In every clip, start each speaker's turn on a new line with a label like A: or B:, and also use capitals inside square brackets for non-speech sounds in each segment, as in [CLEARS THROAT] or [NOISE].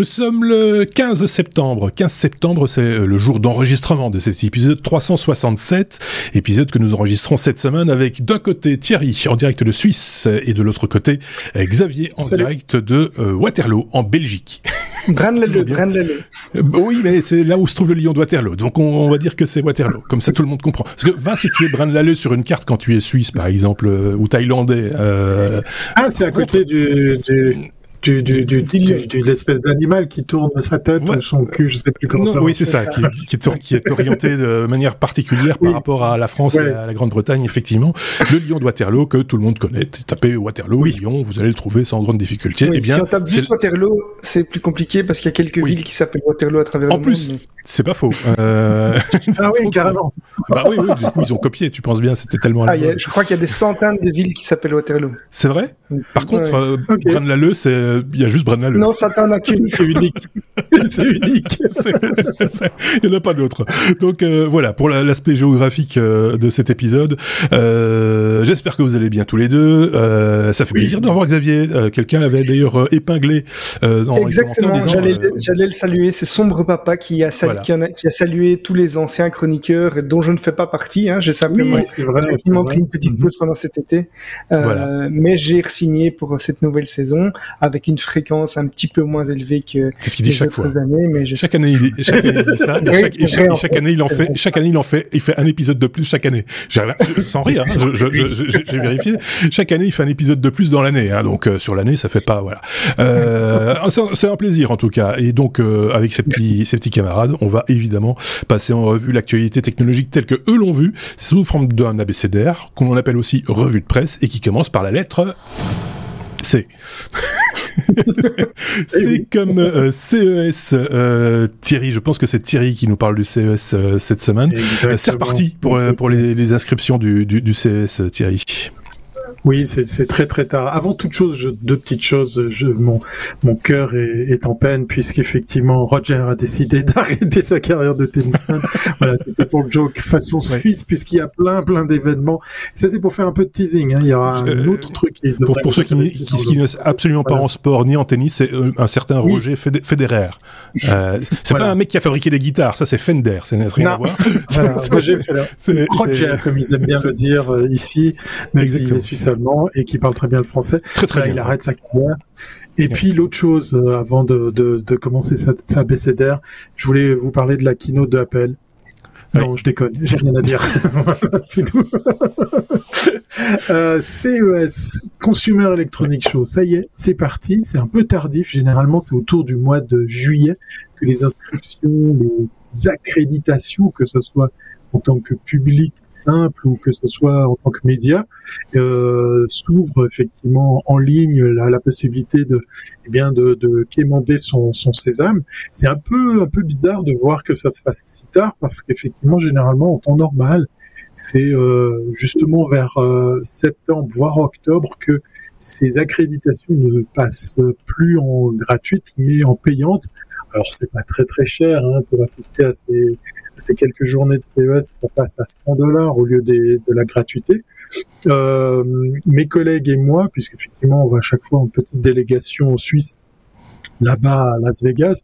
A: Nous sommes le 15 septembre. 15 septembre, c'est euh, le jour d'enregistrement de cet épisode 367, épisode que nous enregistrons cette semaine avec d'un côté Thierry en direct de Suisse et de l'autre côté euh, Xavier en direct de euh, Waterloo en Belgique. [LAUGHS] oui, mais c'est là où se trouve le lion de Waterloo. Donc on, va dire que c'est Waterloo. Comme ça tout le monde comprend. Parce que va situer Braine-l'Alleud sur une carte quand tu es suisse par exemple ou thaïlandais.
B: ah, c'est à côté du du, du, du, du l'espèce d'animal qui tourne sa tête ou son cul, je sais plus comment ça.
A: Oui, c'est ça, qui, qui, est, qui, est, orienté de manière particulière par rapport à la France et à la Grande-Bretagne, effectivement. Le lion de Waterloo que tout le monde connaît. Tapez Waterloo, oui. Lyon, vous allez le trouver sans grande difficulté.
C: et
A: eh bien,
C: si on tape juste Waterloo, c'est plus compliqué parce qu'il y a quelques villes qui s'appellent Waterloo à travers
A: en
C: le
A: plus,
C: monde.
A: C'est pas faux. Euh... [LAUGHS]
B: ah oui, carrément.
A: Bah oui, oui, du coup, ils ont copié, tu penses bien, c'était tellement...
C: Ah, je crois qu'il y a des centaines de villes qui s'appellent Waterloo.
A: C'est vrai? Par contre, euh, Braine-l'Alleud, c'est... il y a juste Braine-l'Alleud.
C: Non, ça t'en a qu'une. [LAUGHS]
B: C'est unique. [LAUGHS] c'est unique. [LAUGHS]
A: il n'y en a pas d'autre. Donc euh, voilà, pour l'aspect géographique euh, de cet épisode, euh, j'espère que vous allez bien tous les deux. Euh, ça fait plaisir de revoir Xavier. Euh, quelqu'un l'avait d'ailleurs épinglé dans
C: Exactement, j'allais le saluer. C'est Sombre Papa qui a, qui, a, qui a salué tous les anciens chroniqueurs dont je ne fais pas partie. Hein. J'ai simplement
B: oui, vrai,
C: pris une petite pause pendant cet été. Euh, Mais j'ai signé pour cette nouvelle saison avec une fréquence un petit peu moins élevée que
A: ce dit chaque
C: fois. années. Mais
A: chaque année, il, [LAUGHS] chaque année, il dit ça. et chaque, année, il en fait. Chaque année, il en fait. Il fait un épisode de plus chaque année. Sans rire, hein, j'ai vérifié. Chaque année, il fait un épisode de plus dans l'année. Hein, donc euh, sur l'année, ça fait pas voilà. Euh, c'est un plaisir en tout cas. Et donc euh, avec ces petits, ces petits camarades, on va évidemment passer en revue l'actualité technologique telle que eux l'ont vue, sous forme d'un abécédaire, qu'on appelle aussi revue de presse, et qui commence par la lettre C. c'est comme euh, CES euh, Thierry, je pense que c'est Thierry qui nous parle du CES euh, cette semaine. C'est reparti pour, pour les, les inscriptions du, du, du CES Thierry.
B: Oui, c'est très très tard. Avant toute chose, je, deux petites choses. Je, mon mon cœur est, est, en peine puisqu'effectivement Roger a décidé [LAUGHS] d'arrêter sa carrière de tennisman. voilà, c'était pour le joke façon suisse puisqu'il y a plein plein d'événements. Ça c'est pour faire un peu de teasing. Hein. Il y aura un euh, autre truc. Qui
A: pour, pour ceux qui, qui, qui ne absolument pas en sport ni en tennis, c'est euh, un certain Roger Federer. Euh, c'est pas un mec qui a fabriqué des guitares. Ça c'est Fender. N'a rien à voir. [LAUGHS]
B: Voilà, Roger, [LAUGHS] Roger, comme ils aiment bien le dire ici, même s'il est suisse et qui parle très bien le français.
A: Très, très bien.
B: Il arrête sa carrière. Et puis l'autre chose, euh, avant de, de, de, commencer sa, sa BCDR, je voulais vous parler de la keynote de Apple. Non, je déconne, j'ai rien à dire. [LAUGHS] [LAUGHS] c'est tout. [LAUGHS] euh, CES, Consumer Electronic Show, ça y est, c'est parti. C'est un peu tardif. Généralement, c'est autour du mois de juillet que les inscriptions, les accréditations, que ce soit en tant que public simple ou que ce soit en tant que média, euh, s'ouvre effectivement en ligne la, possibilité de, eh bien, de, de quémander son, son sésame. C'est un peu, un peu bizarre de voir que ça se fasse si tard parce qu'effectivement, généralement, en temps normal, c'est euh, justement vers euh, septembre, voire octobre, que ces accréditations ne passent plus en gratuite, mais en payante. Alors c'est pas très très cher hein, pour assister à ces, ces, quelques journées de CES, ça passe à 100 dollars au lieu des, de la gratuité. Euh, mes collègues et moi, puisqu'effectivement on va à chaque fois en petite délégation en Suisse, là-bas à Las Vegas,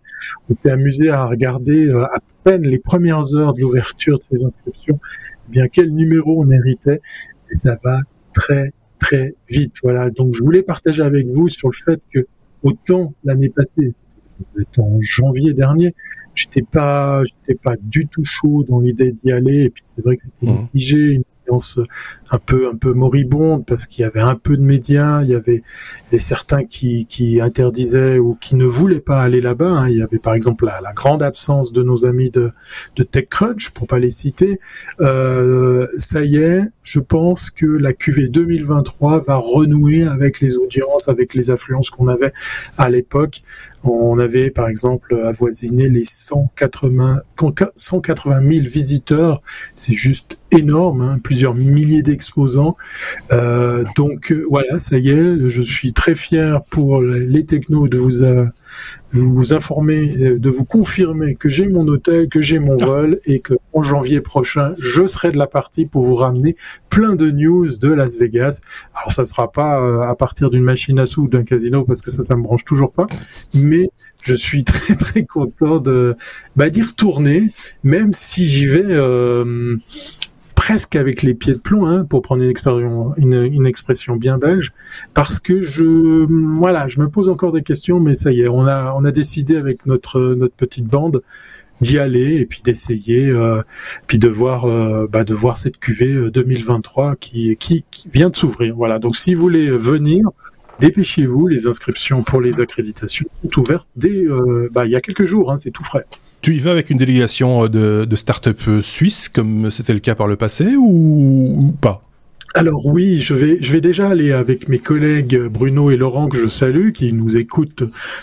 B: on s'est amusé à regarder euh, à peine les premières heures de l'ouverture de ces inscriptions, eh bien quel numéro on héritait, et ça va très très vite. Voilà, donc je voulais partager avec vous sur le fait que autant l'année passée, en janvier dernier. J'étais pas, j'étais pas du tout chaud dans l'idée d'y aller. Et puis c'est vrai que c'était mmh. mitigé, un peu un peu moribonde parce qu'il y avait un peu de médias, il y avait, certains qui, qui interdisaient ou qui ne voulaient pas aller là-bas. Hein. Il y avait par exemple la, la, grande absence de nos amis de, de TechCrunch, pour pas les citer. Euh, ça y est, je pense que la QV 2023 va renouer avec les audiences, avec les affluences qu'on avait à l'époque. On avait par exemple avoisiné les 180, 180 000 visiteurs. C'est juste énorme, hein, plusieurs milliers d'exposants. Euh, donc euh, voilà, ça y est, je suis très fier pour les technos de vous, vous informer, euh, de vous confirmer que j'ai mon hôtel, que j'ai mon ah. vol et que en janvier prochain, je serai de la partie pour vous ramener plein de news de Las Vegas. Alors ça sera pas euh, à partir d'une machine à sous ou d'un casino parce que ça, ça me branche toujours pas, mais je suis [LAUGHS] très très content de bah, d'y retourner, même si j'y vais euh, presque avec les pieds de plomb, hein, pour prendre une, une, expression bien belge, parce que je, voilà, je me pose encore des questions, mais ça y est, on a, on a décidé avec notre, notre petite bande d'y aller et puis d'essayer, euh, puis de voir, euh, bah, de voir cette cuvée 2023 euh, qui, qui, qui vient de s'ouvrir. Voilà. Donc, si vous voulez venir, dépêchez-vous. Les inscriptions pour les accréditations sont ouvertes dès, bah, il y a quelques jours. Hein, c'est tout frais.
A: Tu y vas avec une délégation euh, de, start-up euh, suisse, comme c'était le cas par le passé, ou, pas?
B: Alors oui, je vais, je vais déjà aller avec mes collègues Bruno et Laurent que je salue, qui nous écoutent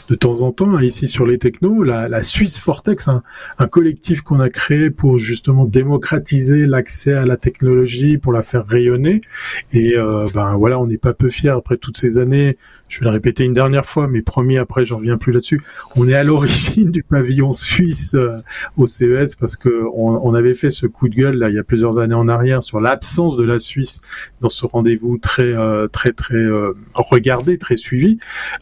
B: de temps en temps hein, ici sur les technos. La, la Suisse Fortex, un, collectif qu'on a créé pour justement démocratiser l'accès à la technologie, pour la faire rayonner. Et euh, ben voilà, on n'est pas peu fiers après toutes ces années je vais le répéter une dernière fois, mais promis, après, j'en reviens plus là-dessus. On est à l'origine [LAUGHS] du pavillon suisse euh, au CES parce que on, avait fait ce coup de gueule là il y a plusieurs années en arrière sur l'absence de la Suisse dans ce rendez-vous très euh, très très euh, regardé, très suivi.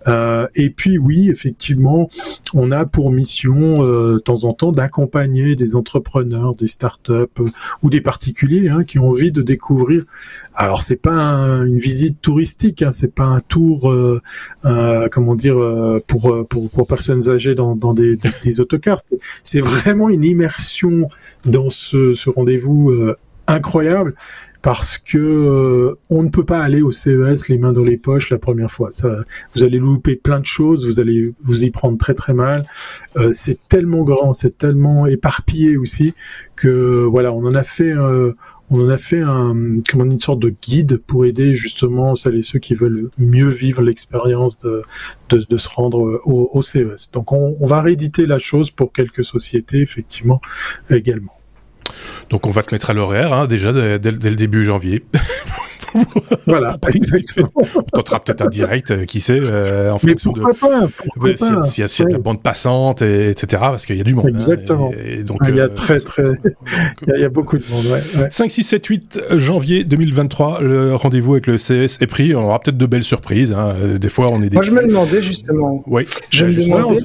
B: et puis oui, effectivement, on a pour mission de temps en temps d'accompagner des entrepreneurs, des startups ou des particuliers hein, qui ont envie de découvrir. Alors c'est pas une visite touristique, hein, c'est pas un tour euh, comment dire, euh, pour, euh, pour, pour personnes âgées dans, dans des, des, autocars. C'est vraiment une immersion dans ce, ce rendez-vous incroyable parce que on ne peut pas aller au CES les mains dans les poches la première fois. Ça, vous allez louper plein de choses, vous allez vous y prendre très très mal. c'est tellement grand, c'est tellement éparpillé aussi que voilà, on en a fait on en a fait une sorte de guide pour aider justement celles et ceux qui veulent mieux vivre l'expérience de, se rendre au, CES. Donc on, on va rééditer la chose pour quelques sociétés effectivement également.
A: Donc on va te mettre à l'horaire hein, déjà dès, dès, le début janvier. [LAUGHS] [LAUGHS]
B: voilà, [LAUGHS] exactement.
A: On tentera peut-être un direct, euh, qui sait, euh, en
B: Mais fonction pourquoi de... pas, pourquoi
A: pas S'il y, a de la bande passante, et, etc., parce qu'il y a du monde.
B: Hein, exactement. et, donc, il y a euh, très, très... [LAUGHS] il, y a, beaucoup de monde, ouais,
A: 5, 6, 7, 8 janvier 2023, le rendez-vous avec le CS est pris. On aura peut-être de belles surprises. Hein. Des fois, on est...
C: Moi, je me demandais, justement...
A: Oui.
C: Je me demandais...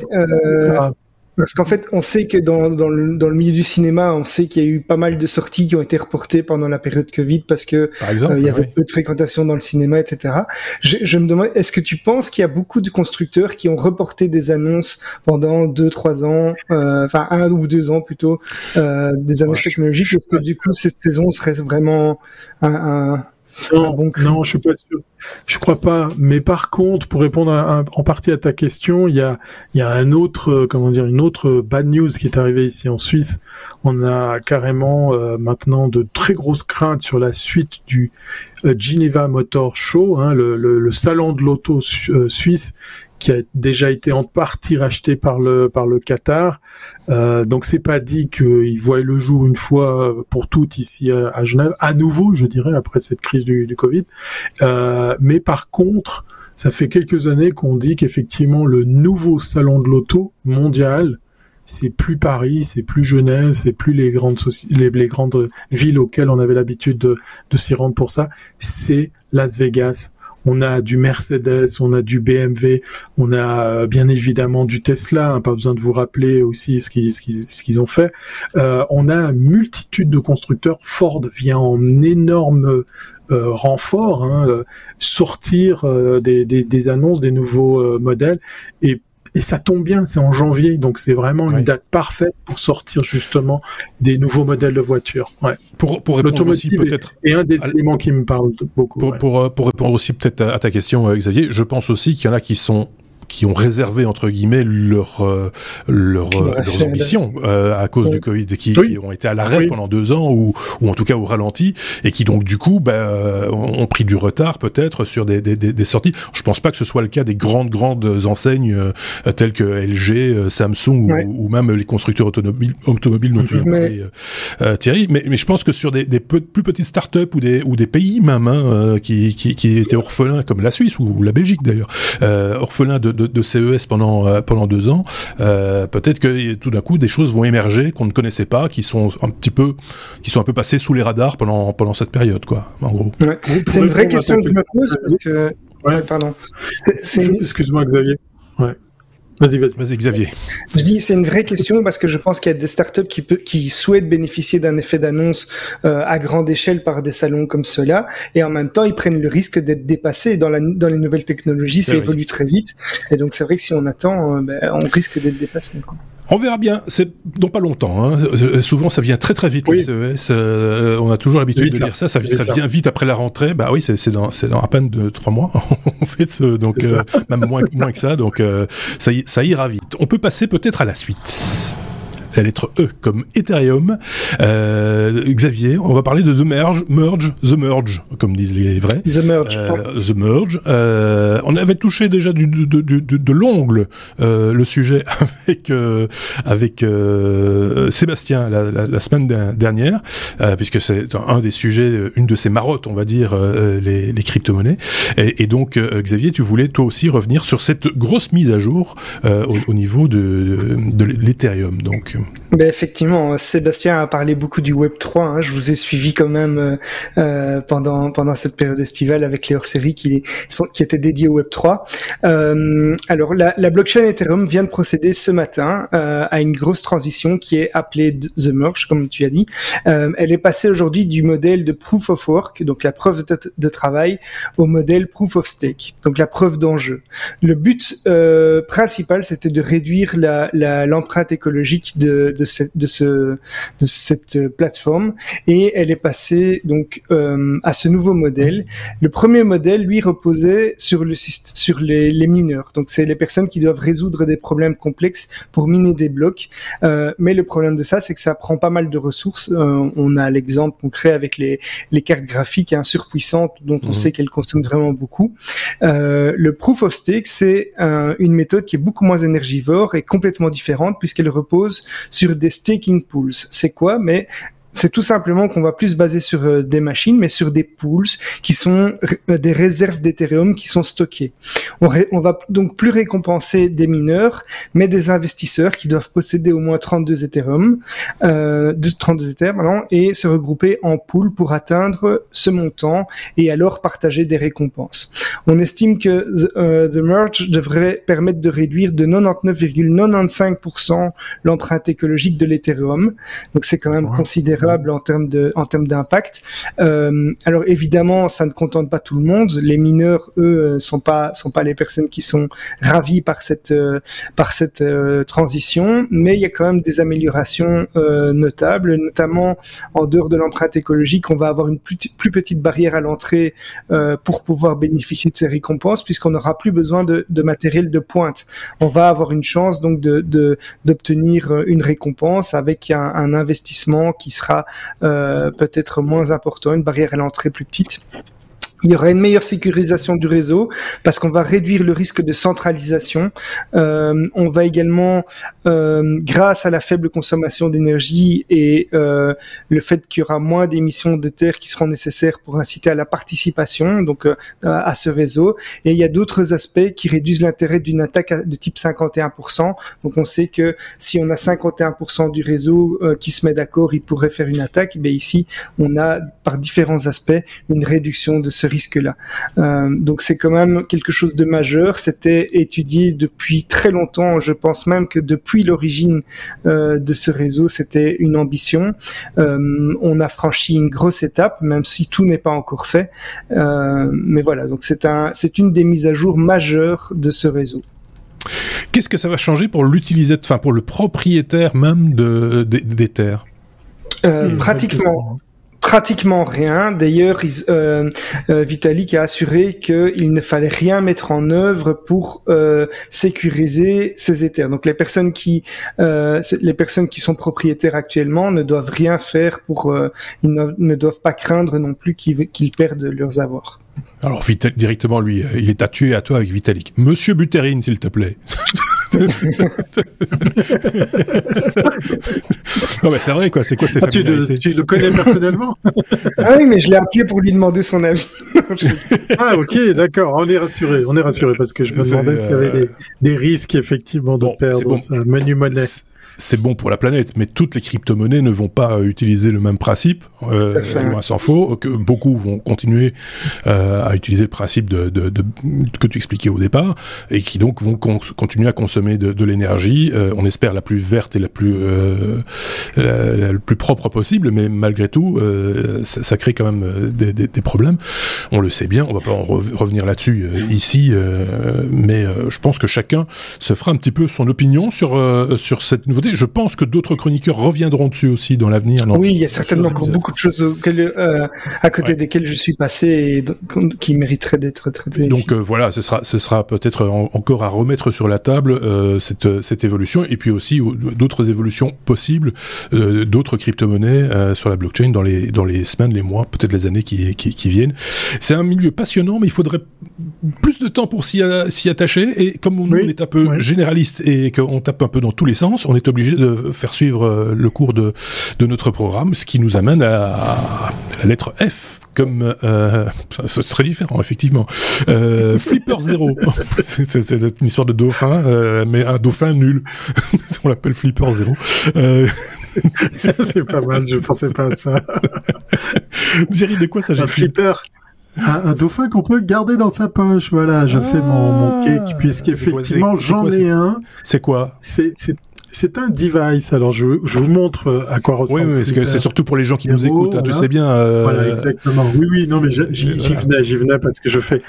C: Parce qu'en fait, on sait que dans, dans, le, dans le milieu du cinéma, on sait qu'il y a eu pas mal de sorties qui ont été reportées pendant la période Covid parce que
A: euh,
C: il y avait peu de fréquentation dans le cinéma, etc. Je, je me demande, est-ce que tu penses qu'il y a beaucoup de constructeurs qui ont reporté des annonces pendant deux, trois ans, euh, enfin un ou deux ans plutôt, euh, des annonces technologiques? Est-ce que du coup cette saison serait vraiment un, un
B: non, non, je suis pas sûr. Je crois pas. Mais par contre, pour répondre en partie à ta question, il y a, y a un autre, euh, comment dire, une autre bad news qui est arrivée ici en Suisse. On a carrément euh, maintenant de très grosses craintes sur la suite du euh, Geneva Motor Show, hein, le, le, salon de l'auto suisse qui a déjà été en partie racheté par le par le Qatar. Euh, donc c'est pas dit qu'il voit le jour une fois pour toutes ici à, Genève, à nouveau, je dirais, après cette crise du, Covid. Euh, mais par contre, ça fait quelques années qu'on dit qu'effectivement le nouveau salon de l'auto mondial, c'est plus Paris, c'est plus Genève, c'est plus les grandes les, les, grandes villes auxquelles on avait l'habitude de, de s'y rendre pour ça, c'est Las Vegas on a du Mercedes, on a du BMW, on a euh, bien évidemment du Tesla, hein, pas besoin de vous rappeler aussi ce qu'ils ont fait. Euh, on a multitude de constructeurs. Ford vient en énorme euh, renfort, hein, sortir des, des, annonces des nouveaux modèles et ça tombe bien, c'est en janvier, donc c'est vraiment une date parfaite pour sortir justement des nouveaux modèles de voitures. Ouais.
A: Pour, pour répondre aussi peut-être...
B: Et un des éléments qui me parle beaucoup.
A: Pour, pour, pour, répondre aussi peut-être à, ta question, euh, Xavier, je pense aussi qu'il y en a qui sont qui ont réservé entre guillemets leur, euh, leur euh, leurs ambitions euh, à cause du Covid, qui, qui, ont été à l'arrêt pendant deux ans ou, ou en tout cas au ralenti et qui donc du coup bah, ont pris du retard peut-être sur des, des, des, sorties. Je pense pas que ce soit le cas des grandes grandes enseignes telles que LG, Samsung ou, même les constructeurs automobiles, automobiles dont tu viens Thierry. Mais, mais je pense que sur des, des plus petites startups ou des ou des pays même hein, qui, qui, qui étaient orphelins comme la Suisse ou, la Belgique d'ailleurs, orphelins de de, CES pendant pendant deux ans, peut-être que tout d'un coup des choses vont émerger qu'on ne connaissait pas, qui sont un petit peu, qui sont un peu passées sous les radars pendant pendant cette période, quoi. En gros.
C: C'est une vraie question que je me pose parce que. Ouais. Pardon.
B: Excuse-moi, Xavier. Ouais. Vas-y, vas-y.
A: Vas-y, Xavier.
C: Je dis, c'est une vraie question parce que je pense qu'il y a des startups qui, peut, qui souhaitent bénéficier d'un effet d'annonce euh, à grande échelle par des salons comme ceux-là, et en même temps, ils prennent le risque d'être dépassés. Dans, la, dans les nouvelles technologies, ça évolue très vite, et donc c'est vrai que si on attend, euh, ben, on risque d'être dépassé.
A: On verra bien. C'est dans pas longtemps. Hein. Euh, souvent, ça vient très très vite le CES. Euh, on a toujours l'habitude de dire ça. Ça, vient vite après la rentrée. Bah oui, c'est dans, dans à peine de trois mois [LAUGHS] en fait. Donc euh, même moins, [LAUGHS] moins que ça. Donc ça, ça ira vite. On peut passer peut-être à la suite la lettre E comme Ethereum. Euh, Xavier, on va parler de The Merge, Merge, The Merge, comme disent les vrais.
C: The Merge.
A: Euh, the Merge. Euh, on avait touché déjà du, de, de, de, l'ongle euh, le sujet avec euh, avec euh, Sébastien la, la, la, semaine dernière, puisque c'est un des sujets, une de ses marottes, on va dire, les, les crypto-monnaies. Et, et, donc, Xavier, tu voulais toi aussi revenir sur cette grosse mise à jour au, au, niveau de, de, de l'Ethereum. Donc.
C: Ben effectivement, Sébastien a parlé beaucoup du Web 3. Hein. Je vous ai suivi quand même euh, euh, pendant pendant cette période estivale avec les hors-séries qui, étaient dédiées au Web 3. Euh, alors la, blockchain Ethereum vient de procéder ce matin à une grosse transition qui est appelée The Merge, comme tu as dit. Elle est passée aujourd'hui du modèle de Proof of Work, donc la preuve de, travail, au modèle Proof of Stake, donc la preuve d'enjeu. Le but principal, c'était de réduire l'empreinte écologique de de, cette, de, ce, de cette plateforme et elle est passée donc euh, à ce nouveau modèle. Le premier modèle, lui, reposait sur le sur les, les mineurs. Donc c'est les personnes qui doivent résoudre des problèmes complexes pour miner des blocs. Euh, mais le problème de ça, c'est que ça prend pas mal de ressources. Euh, on a l'exemple concret avec les, les cartes graphiques hein, surpuissantes dont on mmh. sait qu'elles consomment vraiment beaucoup. Euh, le proof of stake, c'est une méthode qui est beaucoup moins énergivore et complètement différente puisqu'elle repose sur des staking pools. C'est quoi? Mais c'est tout simplement qu'on va plus se baser sur euh, des machines, mais sur des pools qui sont euh, des réserves d'Ethereum qui sont stockées. On, on, va donc plus récompenser des mineurs, mais des investisseurs qui doivent posséder au moins 32 Ethereum, euh, 32 Ethereum, et se regrouper en pool pour atteindre ce montant et alors partager des récompenses. On estime que euh, The Merge devrait permettre de réduire de 99,95% l'empreinte écologique de l'Ethereum. Donc c'est quand même considérable en termes de en termes d'impact. Euh, alors évidemment, ça ne contente pas tout le monde. Les mineurs, eux, euh, sont pas sont pas les personnes qui sont ravis par cette euh, par cette transition, mais il y a quand même des améliorations notables, notamment en dehors de l'empreinte écologique, on va avoir une plus, petite barrière à l'entrée pour pouvoir bénéficier de ces récompenses, puisqu'on n'aura plus besoin de, matériel de pointe. On va avoir une chance donc de d'obtenir une récompense avec un investissement qui sera euh, peut-être moins important, une barrière à l'entrée plus petite. Il y aura une meilleure sécurisation du réseau parce qu'on va réduire le risque de centralisation. Euh, on va également, euh, grâce à la faible consommation d'énergie et euh, le fait qu'il y aura moins d'émissions de terre qui seront nécessaires pour inciter à la participation donc euh, à ce réseau. Et il y a d'autres aspects qui réduisent l'intérêt d'une attaque de type 51%. Donc on sait que si on a 51% du réseau euh, qui se met d'accord, il pourrait faire une attaque. Mais ici, on a par différents aspects une réduction de ce risque-là. Euh, donc c'est quand même quelque chose de majeur. C'était étudié depuis très longtemps. Je pense même que depuis l'origine euh, de ce réseau, c'était une ambition. Euh, on a franchi une grosse étape, même si tout n'est pas encore fait. mais voilà, donc c'est un, c'est une des mises à jour majeures de ce réseau.
A: Qu'est-ce que ça va changer pour l'utilisateur, enfin pour le propriétaire même de, des terres?
C: Pratiquement pratiquement rien. D'ailleurs, euh, euh, Vitalik a assuré qu'il ne fallait rien mettre en œuvre pour euh, sécuriser ces Ethers. Donc les personnes qui les personnes qui sont propriétaires actuellement ne doivent rien faire pour ils ne, doivent pas craindre non plus qu'ils perdent leurs avoirs.
A: Alors directement lui, il est à tuer à toi avec Vitalik. Monsieur Buterin, s'il te plaît. [LAUGHS] [LAUGHS] non mais c'est vrai quoi, c'est quoi ces
B: ah, tu, le, tu le connais personnellement [LAUGHS]
C: Ah oui, mais je l'ai appelé pour lui demander son avis. [LAUGHS]
B: ah ok, d'accord, on est rassuré, on est rassuré parce que je me demandais s'il y avait des, des risques effectivement de perdre bon. sa menu monnaie
A: c'est bon pour la planète, mais toutes les crypto-monnaies ne vont pas utiliser le même principe, euh, loin s'en faut. Que beaucoup vont continuer euh, à utiliser le principe de, de, de, que tu expliquais au départ, et qui donc vont continuer à consommer de, de l'énergie. Euh, on espère la plus verte et la plus euh, la, la, plus propre possible, mais malgré tout, euh, ça, ça, crée quand même euh, des, des, des, problèmes. On le sait bien, on va pas en revenir là-dessus ici, mais je pense que chacun se fera un petit peu son opinion sur sur cette nouveauté je pense que d'autres chroniqueurs reviendront dessus aussi dans l'avenir.
C: Oui, il y a certainement encore beaucoup de choses euh, à côté desquelles je suis passé et qui mériteraient d'être traitées.
A: Donc euh, voilà, ce sera, ce sera peut-être encore à remettre sur la table euh, cette, cette évolution et puis aussi d'autres évolutions possibles, d'autres crypto-monnaies sur la blockchain dans les, dans les semaines, les mois, peut-être les années qui, qui, qui viennent. C'est un milieu passionnant, mais il faudrait plus de temps pour s'y attacher. Et comme on, est un peu généraliste et qu'on tape un peu dans tous les sens, on est obligé de faire suivre euh, le cours de, de notre programme, ce qui nous amène à, à la lettre F comme euh, c'est très différent effectivement. Euh, [LAUGHS] Flipper Zero, c'est une histoire de dauphin, euh, mais un dauphin nul. [LAUGHS] On l'appelle Flipper Zero. [LAUGHS]
B: C'est pas mal, je pensais pas à ça.
A: Jerry, de quoi s'agit-il?
B: Un flipper un, un, dauphin qu'on peut garder dans sa poche. Voilà, je ah, fais mon, mon cake puisqu'effectivement j'en ai un.
A: C'est quoi?
B: C'est c'est un device. Alors, je, je, vous montre euh, à quoi ressemble.
A: Oui, oui parce que c'est surtout pour les gens qui nous écoutent. Hein, tu sais bien. Euh...
B: Voilà, exactement. Oui, oui. Non, mais j'y venais, j'y venais parce que je fais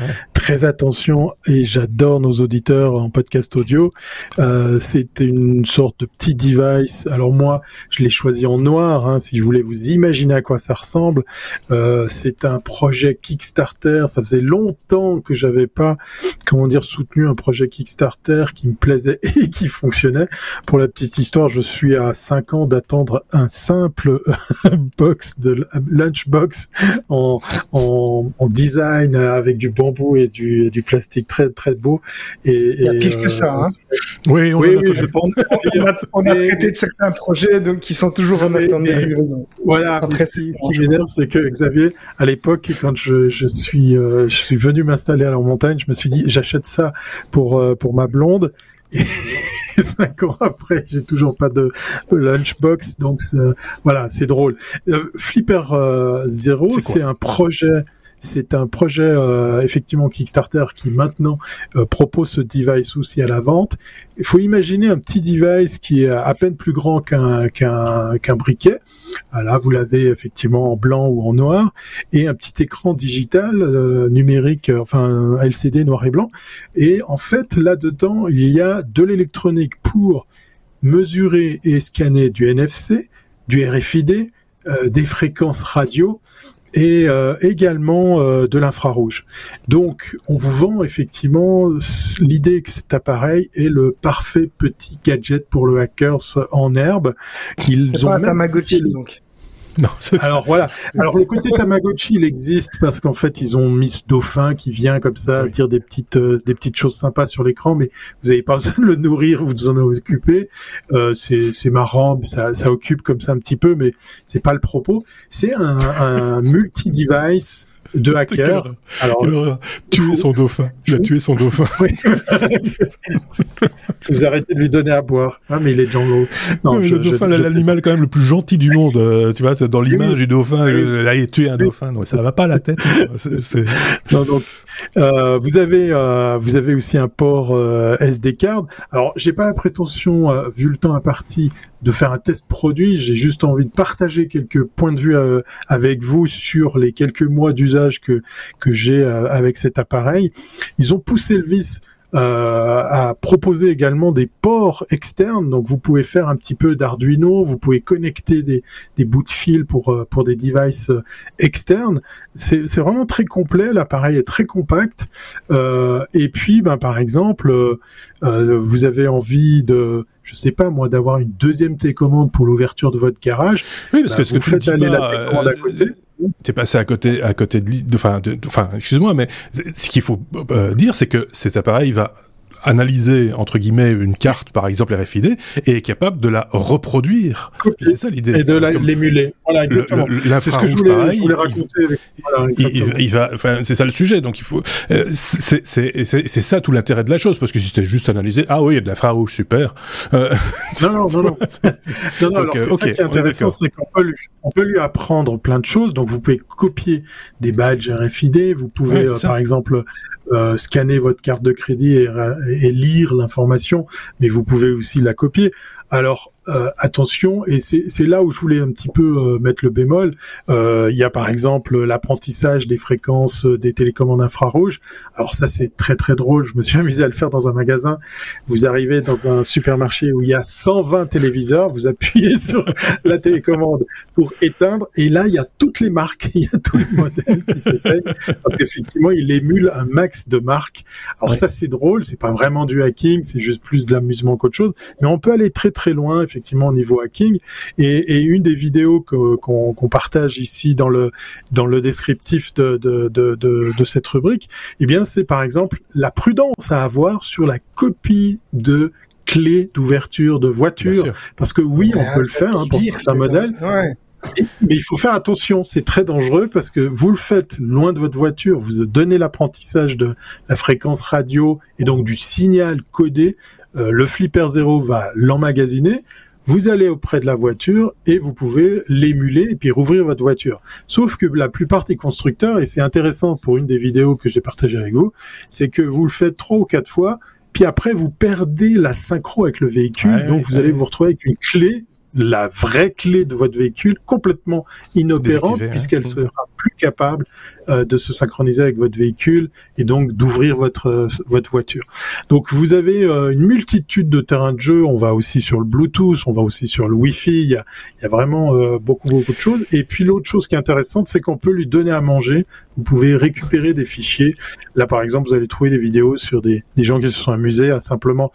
B: très attention et j'adore nos auditeurs en podcast audio. Euh, c'est une sorte de petit device. Alors moi, je l'ai choisi en noir. Hein, si vous voulez vous imaginer à quoi ça ressemble. Euh, c'est un projet Kickstarter. Ça faisait longtemps que j'avais pas, comment dire, soutenu un projet Kickstarter qui me plaisait [LAUGHS] et qui fonctionnait. Pour la petite histoire, je suis à 5 ans d'attendre un simple [LAUGHS] box de lunchbox en, en, en, design avec du bambou et du, du plastique très très beau. Et,
C: Il y a pire que ça. Hein
A: euh, oui,
B: oui, oui, je pense.
C: on, a, on a traité de certains projets donc qui sont toujours en attente de livraison.
B: Voilà. Après, ce qui m'énerve, c'est que Xavier, à l'époque, quand je, je suis euh, je suis venu m'installer à la montagne, je me suis dit j'achète ça pour euh, pour ma blonde et [LAUGHS] cinq ans après, j'ai toujours pas de lunchbox, donc voilà, c'est drôle. Euh, Flipper euh, Zero, c'est un projet c'est un projet euh, effectivement Kickstarter qui maintenant euh, propose ce device aussi à la vente. Il faut imaginer un petit device qui est à peine plus grand qu'un qu'un briquet. Ah, là, vous l'avez effectivement en blanc ou en noir et un petit écran digital euh, numérique, enfin LCD noir et blanc. Et en fait, là-dedans, il y a de l'électronique pour mesurer et scanner du NFC, du RFID, des fréquences radio et euh, également euh, de l'infrarouge. Donc, on vous vend effectivement l'idée que cet appareil est le parfait petit gadget pour le hackers en herbe.
C: Ils ont pas un Tamagotchi, donc. [LAUGHS]
B: Non, Alors voilà. Alors le côté Tamagotchi, il existe parce qu'en fait ils ont mis ce dauphin qui vient comme ça dire des petites euh, des petites choses sympas sur l'écran, mais vous avez pas besoin de le nourrir, vous vous en occupez. Euh, c'est c'est marrant, ça ça occupe comme ça un petit peu, mais c'est pas le propos. C'est un, un multi device de hacker.
A: Alors, tuer son dauphin. Il a tué son dauphin. [LAUGHS]
B: Vous arrêtez de lui donner à boire. Ah, mais il est dans l'eau.
A: Non, le dauphin, l'animal quand même le plus gentil du monde. Euh, tu vois, dans l'image du dauphin, il a tué un dauphin. Donc, ça va pas à la tête. [LAUGHS]
B: non, donc, euh, vous avez, euh, vous avez aussi un port euh, SD card. Alors, j'ai pas la prétention, euh, vu le temps imparti, de faire un test produit. J'ai juste envie de partager quelques points de vue euh, avec vous sur les quelques mois d'usage que que j'ai euh, avec cet appareil. Ils ont poussé le vice euh, à proposer également des ports externes. Donc vous pouvez faire un petit peu d'Arduino, vous pouvez connecter des, des bouts de fil pour euh, pour des devices euh, externes. C'est c'est vraiment très complet. L'appareil est très compact. Euh, et puis, ben par exemple, euh, vous avez envie de je sais pas moi d'avoir une deuxième télécommande pour l'ouverture de votre garage.
A: Oui, parce
B: ben,
A: que ce que
B: vous faites aller la télécommande à côté.
A: T'es passé à côté, à côté de, enfin, enfin, excuse-moi, mais ce qu'il faut euh, dire, c'est que cet appareil va analyser entre guillemets une carte, par exemple RFID, et est capable de la reproduire. C'est ça l'idée.
B: Et de l'émuler. Voilà, exactement. C'est ce que je voulais, pareil, raconter.
A: Il, va, enfin, c'est ça le sujet. Donc il faut, euh, c'est ça tout l'intérêt de la chose, parce que si c'était juste analysé, ah oui, il y a de l'infrarouge, super.
B: Euh... [LAUGHS] Non, non, non, non. [LAUGHS] non, non alors c'est ça qui est intéressant, c'est qu'on peut lui, on peut lui apprendre plein de choses. Donc vous pouvez copier des badges RFID, vous pouvez euh, par exemple euh, scanner votre carte de crédit et, et lire l'information, mais vous pouvez aussi la copier. Alors euh, attention, et c'est là où je voulais un petit peu euh, mettre le bémol. Euh, il y a par exemple l'apprentissage des fréquences des télécommandes infrarouges. Alors ça c'est très très drôle. Je me suis [LAUGHS] amusé à le faire dans un magasin. Vous arrivez dans un supermarché où il y a 120 téléviseurs, vous appuyez [LAUGHS] sur la télécommande pour éteindre, et là il y a toutes les marques, [LAUGHS] il y a tous les modèles qui s'éteignent parce qu'effectivement il émule un max de marques. Alors ça c'est drôle, c'est pas vraiment du hacking, c'est juste plus de l'amusement qu'autre chose, mais on peut aller très très loin effectivement au niveau hacking. Et, une des vidéos qu'on partage ici dans le dans le descriptif de, de, de, de, cette rubrique, eh bien c'est par exemple la prudence à avoir sur la copie de clés d'ouverture de voiture. Parce que oui, on peut le faire hein, pour certains modèles. Mais il faut faire attention, c'est très dangereux parce que vous le faites loin de votre voiture, vous donnez l'apprentissage de la fréquence radio et donc du signal codé, euh, le flipper zéro va l'emmagasiner, vous allez auprès de la voiture et vous pouvez l'émuler et puis rouvrir votre voiture. Sauf que la plupart des constructeurs, et c'est intéressant pour une des vidéos que j'ai partagées avec vous, c'est que vous le faites trois ou quatre fois, puis après vous perdez la synchro avec le véhicule, donc vous allez vous retrouver avec une clé la vraie clé de votre véhicule complètement inopérante puisqu'elle sera plus capable euh, de se synchroniser avec votre véhicule et donc d'ouvrir votre euh, votre voiture. Donc vous avez euh, une multitude de terrains de jeu. On va aussi sur le Bluetooth, on va aussi sur le Wi-Fi. Il y a, il y a vraiment beaucoup beaucoup de choses. Et puis l'autre chose qui est intéressante, c'est qu'on peut lui donner à manger. Vous pouvez récupérer des fichiers. Là par exemple, vous allez trouver des vidéos sur des, des gens qui se sont amusés à simplement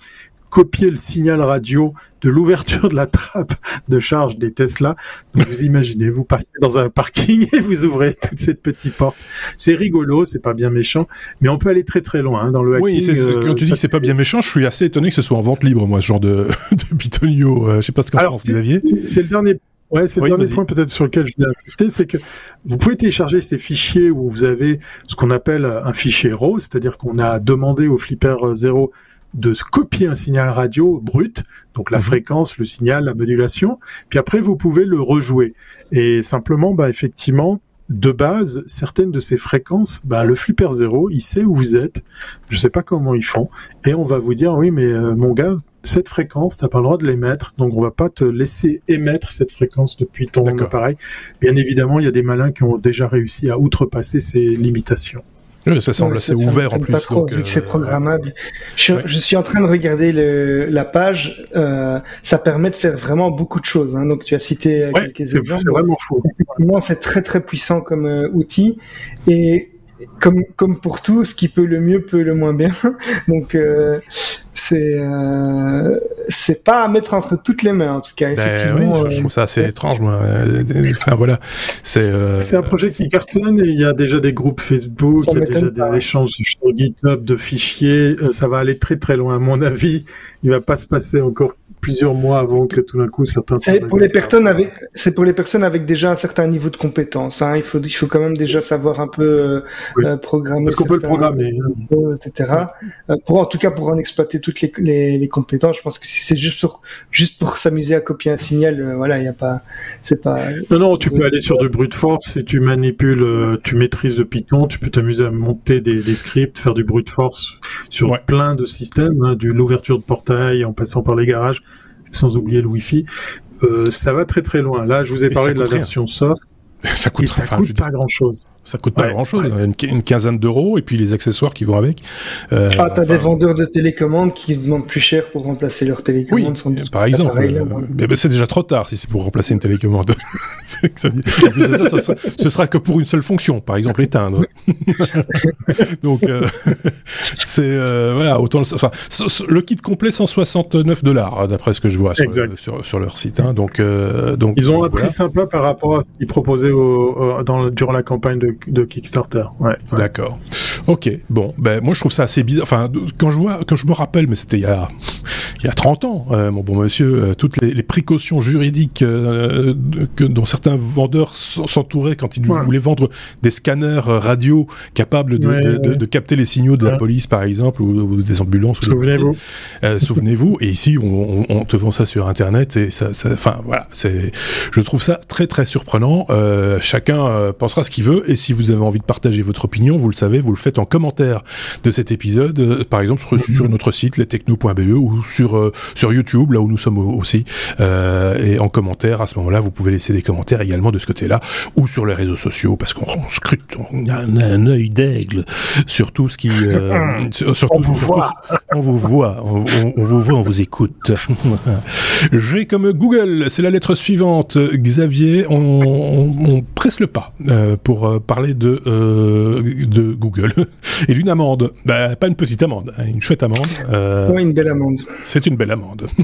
B: copier le signal radio de l'ouverture de la trappe de charge des Tesla. Donc vous imaginez, vous passez dans un parking [LAUGHS] et vous ouvrez toute cette petite porte. C'est rigolo, c'est pas bien méchant, mais on peut aller très très loin hein, dans le hacking.
A: Oui, euh, quand tu dis que c'est pas bien méchant, je suis assez étonné que ce soit en vente libre, moi, ce genre de, [LAUGHS] de bitonio. Euh, je sais pas ce qu'en pense Xavier.
B: C'est le dernier Ouais, c'est le dernier point peut-être sur lequel je voulais insister, c'est que vous pouvez télécharger ces fichiers où vous avez ce qu'on appelle un fichier RAW, c'est-à-dire qu'on a demandé au Flipper 0 de copier un signal radio brut, donc la mhm. fréquence, le signal, la modulation, puis après vous pouvez le rejouer. Et simplement, bah effectivement, de base, certaines de ces fréquences, bah, le flipper zéro, il sait où vous êtes. Je sais pas comment ils font, et on va vous dire oui, mais euh, mon gars, cette fréquence, t'as pas le droit de l'émettre, donc on va pas te laisser émettre cette fréquence depuis ton appareil. Bien évidemment, il y a des malins qui ont déjà réussi à outrepasser ces limitations
A: ça semble assez ouvert en plus.
C: Pas trop, vu que c'est euh, programmable. Je, suis en train de regarder le, la page. Euh, ça permet de faire vraiment beaucoup de choses. Hein. Donc tu as cité euh, quelques exemples.
B: C'est vraiment fou.
C: Effectivement, c'est très très puissant comme euh, outil. Et comme, comme pour tout, ce qui peut le mieux peut le moins bien. [LAUGHS] Donc euh, c'est euh, c'est pas à mettre entre toutes les mains en tout cas. Ben effectivement,
A: je, trouve ça assez étrange. Moi. Enfin voilà, c'est
B: euh, un projet qui cartonne et il y a déjà des groupes Facebook, il y a déjà des échanges sur GitHub de fichiers. ça va aller très très loin à mon avis. Il va pas se passer encore plusieurs mois avant que tout d'un coup certains.
C: C'est pour les personnes avec, c'est pour les personnes avec déjà un certain niveau de compétence. Hein. Il faut, il faut quand même déjà savoir un peu euh, euh programmer.
B: Est-ce qu'on peut le programmer,
C: hein. etc. Euh, pour en tout cas pour en exploiter toutes les, les, les compétences. Je pense que si c'est juste pour juste pour s'amuser à copier un signal, euh, voilà, il y a pas, c'est pas.
B: Non non, tu peux aller sur de brute force si tu manipules, tu maîtrises le Python, tu peux t'amuser à monter des, des, scripts, faire du brute force sur plein de systèmes, hein, de l'ouverture de portail en passant par les garages sans oublier le Wi-Fi. Euh, ça va très très loin. Là, je vous ai parlé de la version soft. [LAUGHS]
A: Ça coûte,
B: et ça coûte pas grand chose.
A: Ça coûte pas grand chose, une, quinzaine d'euros et puis les accessoires qui vont avec.
C: Euh, ah, t'as des vendeurs de télécommandes qui demandent plus cher pour remplacer leur télécommande.
A: Oui, par exemple. Euh, mais, c'est déjà trop tard si c'est pour remplacer une télécommande. [LAUGHS] ça, ce sera que pour une seule fonction, par exemple éteindre. [LAUGHS] Donc euh, c'est euh, voilà autant le, enfin le kit complet 169 dollars hein, d'après ce que je vois sur, sur, sur, leur site. Hein, donc donc
B: ils ont un prix sympa par rapport à ce qu'ils proposaient au, dans, durant la campagne de, de Kickstarter. Ouais,
A: D'accord. Ok. Bon, ben moi je trouve ça assez bizarre. Enfin, quand je vois, quand je me rappelle, mais c'était il y a il y a 30 ans, euh, mon bon monsieur, euh, toutes les, les, précautions juridiques euh, que, dont certains vendeurs s'entouraient quand ils voulaient vendre des scanners radio capables de, de, de, de capter les signaux de la police, par exemple, ou, des ambulances.
B: Souvenez-vous.
A: Souvenez-vous. et ici, on, on, te vend ça sur Internet et ça, ça enfin voilà, c'est, je trouve ça très très surprenant. Chacun pensera ce qu'il veut et si vous avez envie de partager votre opinion, vous le savez, vous le faites en commentaire de cet épisode, par exemple sur, sur notre site lestechno.be ou sur euh, sur YouTube, là où nous sommes aussi, euh, et en commentaire à ce moment-là, vous pouvez laisser des commentaires également de ce côté-là, ou sur les réseaux sociaux, parce qu'on scrute, on a un, œil d'aigle sur tout ce qui, euh,
B: on vous voit,
A: on vous voit, on, vous voit, on vous écoute. [LAUGHS] J'ai comme Google, c'est la lettre suivante, Xavier, on, on presse le pas pour parler de de Google [LAUGHS] et d'une amende, bah, pas une petite amende, hein, une chouette amende.
C: une belle amende.
A: C'est une belle amende. [LAUGHS]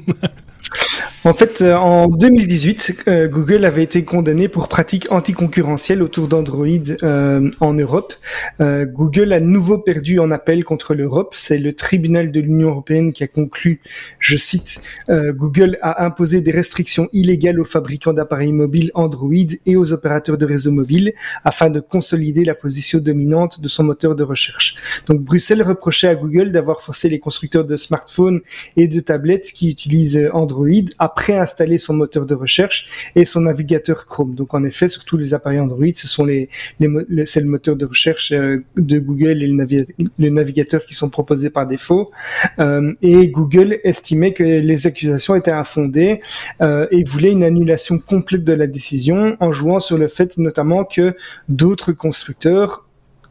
C: En fait, euh, en 2018, euh, Google avait été condamné pour pratiques anticoncurrentielles autour d'Android euh, en Europe. Google a nouveau perdu en appel contre l'Europe. C'est le tribunal de l'Union européenne qui a conclu, je cite, Google a imposé des restrictions illégales aux fabricants d'appareils mobiles Android et aux opérateurs de réseau mobile afin de consolider la position dominante de son moteur de recherche. Donc Bruxelles reprochait à Google d'avoir forcé les constructeurs de smartphones et de tablettes qui utilisent Android à préinstaller son moteur de recherche et son navigateur Chrome. Donc en effet, sur tous les appareils Android, ce sont les, les c'est le moteur de recherche euh, de Google et le, navigateur qui sont proposés par défaut. Euh, et Google estimait que les accusations étaient infondées euh, et voulait une annulation complète de la décision en jouant sur le fait notamment que d'autres constructeurs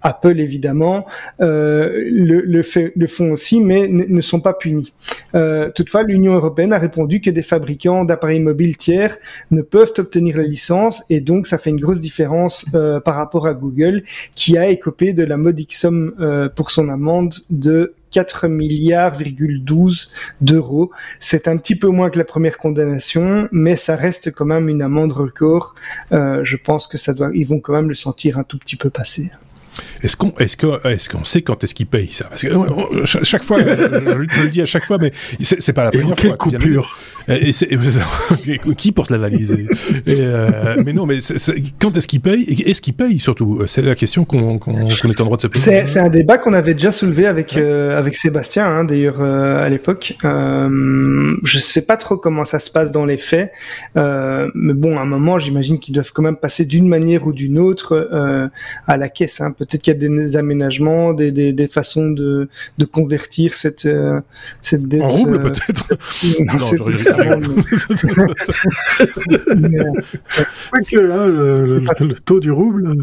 C: Apple évidemment euh, le, font aussi, mais ne sont pas punis. Euh, toutefois, l'Union européenne a répondu que des fabricants d'appareils mobiles tiers ne peuvent obtenir la licence, et donc ça fait une grosse différence euh, par rapport à Google, qui a écopé de la modique somme pour son amende de 4 milliards 12 d'euros. C'est un petit peu moins que la première condamnation, mais ça reste quand même une amende record. Je pense que ça doit, ils vont quand même le sentir un tout petit peu passer.
A: Est-ce qu'on est-ce que est-ce qu'on sait quand est-ce qu'il paye ça? Parce que euh, chaque fois, je, le dis à chaque fois, mais c'est pas la première
B: et fois. coupure?
A: et, [LAUGHS] Qui porte la valise? Et, euh, Mais non, mais quand est-ce qu'il paye Et est-ce qu'il paye surtout? C'est la question qu'on qu est en droit de se
C: poser. C'est un débat qu'on avait déjà soulevé avec euh, avec Sébastien, hein, d'ailleurs à l'époque. Euh, je sais pas trop comment ça se passe dans les faits, mais bon, à un moment, j'imagine qu'ils doivent quand même passer d'une manière ou d'une autre à la caisse. Hein, peut-être qu'il y a des aménagements, des, des, des façons de, de convertir cette, euh, cette dette. En
A: rouble, euh, peut-être [LAUGHS]
B: Non, Pas [LAUGHS] que, hein, le, le, taux du rouble.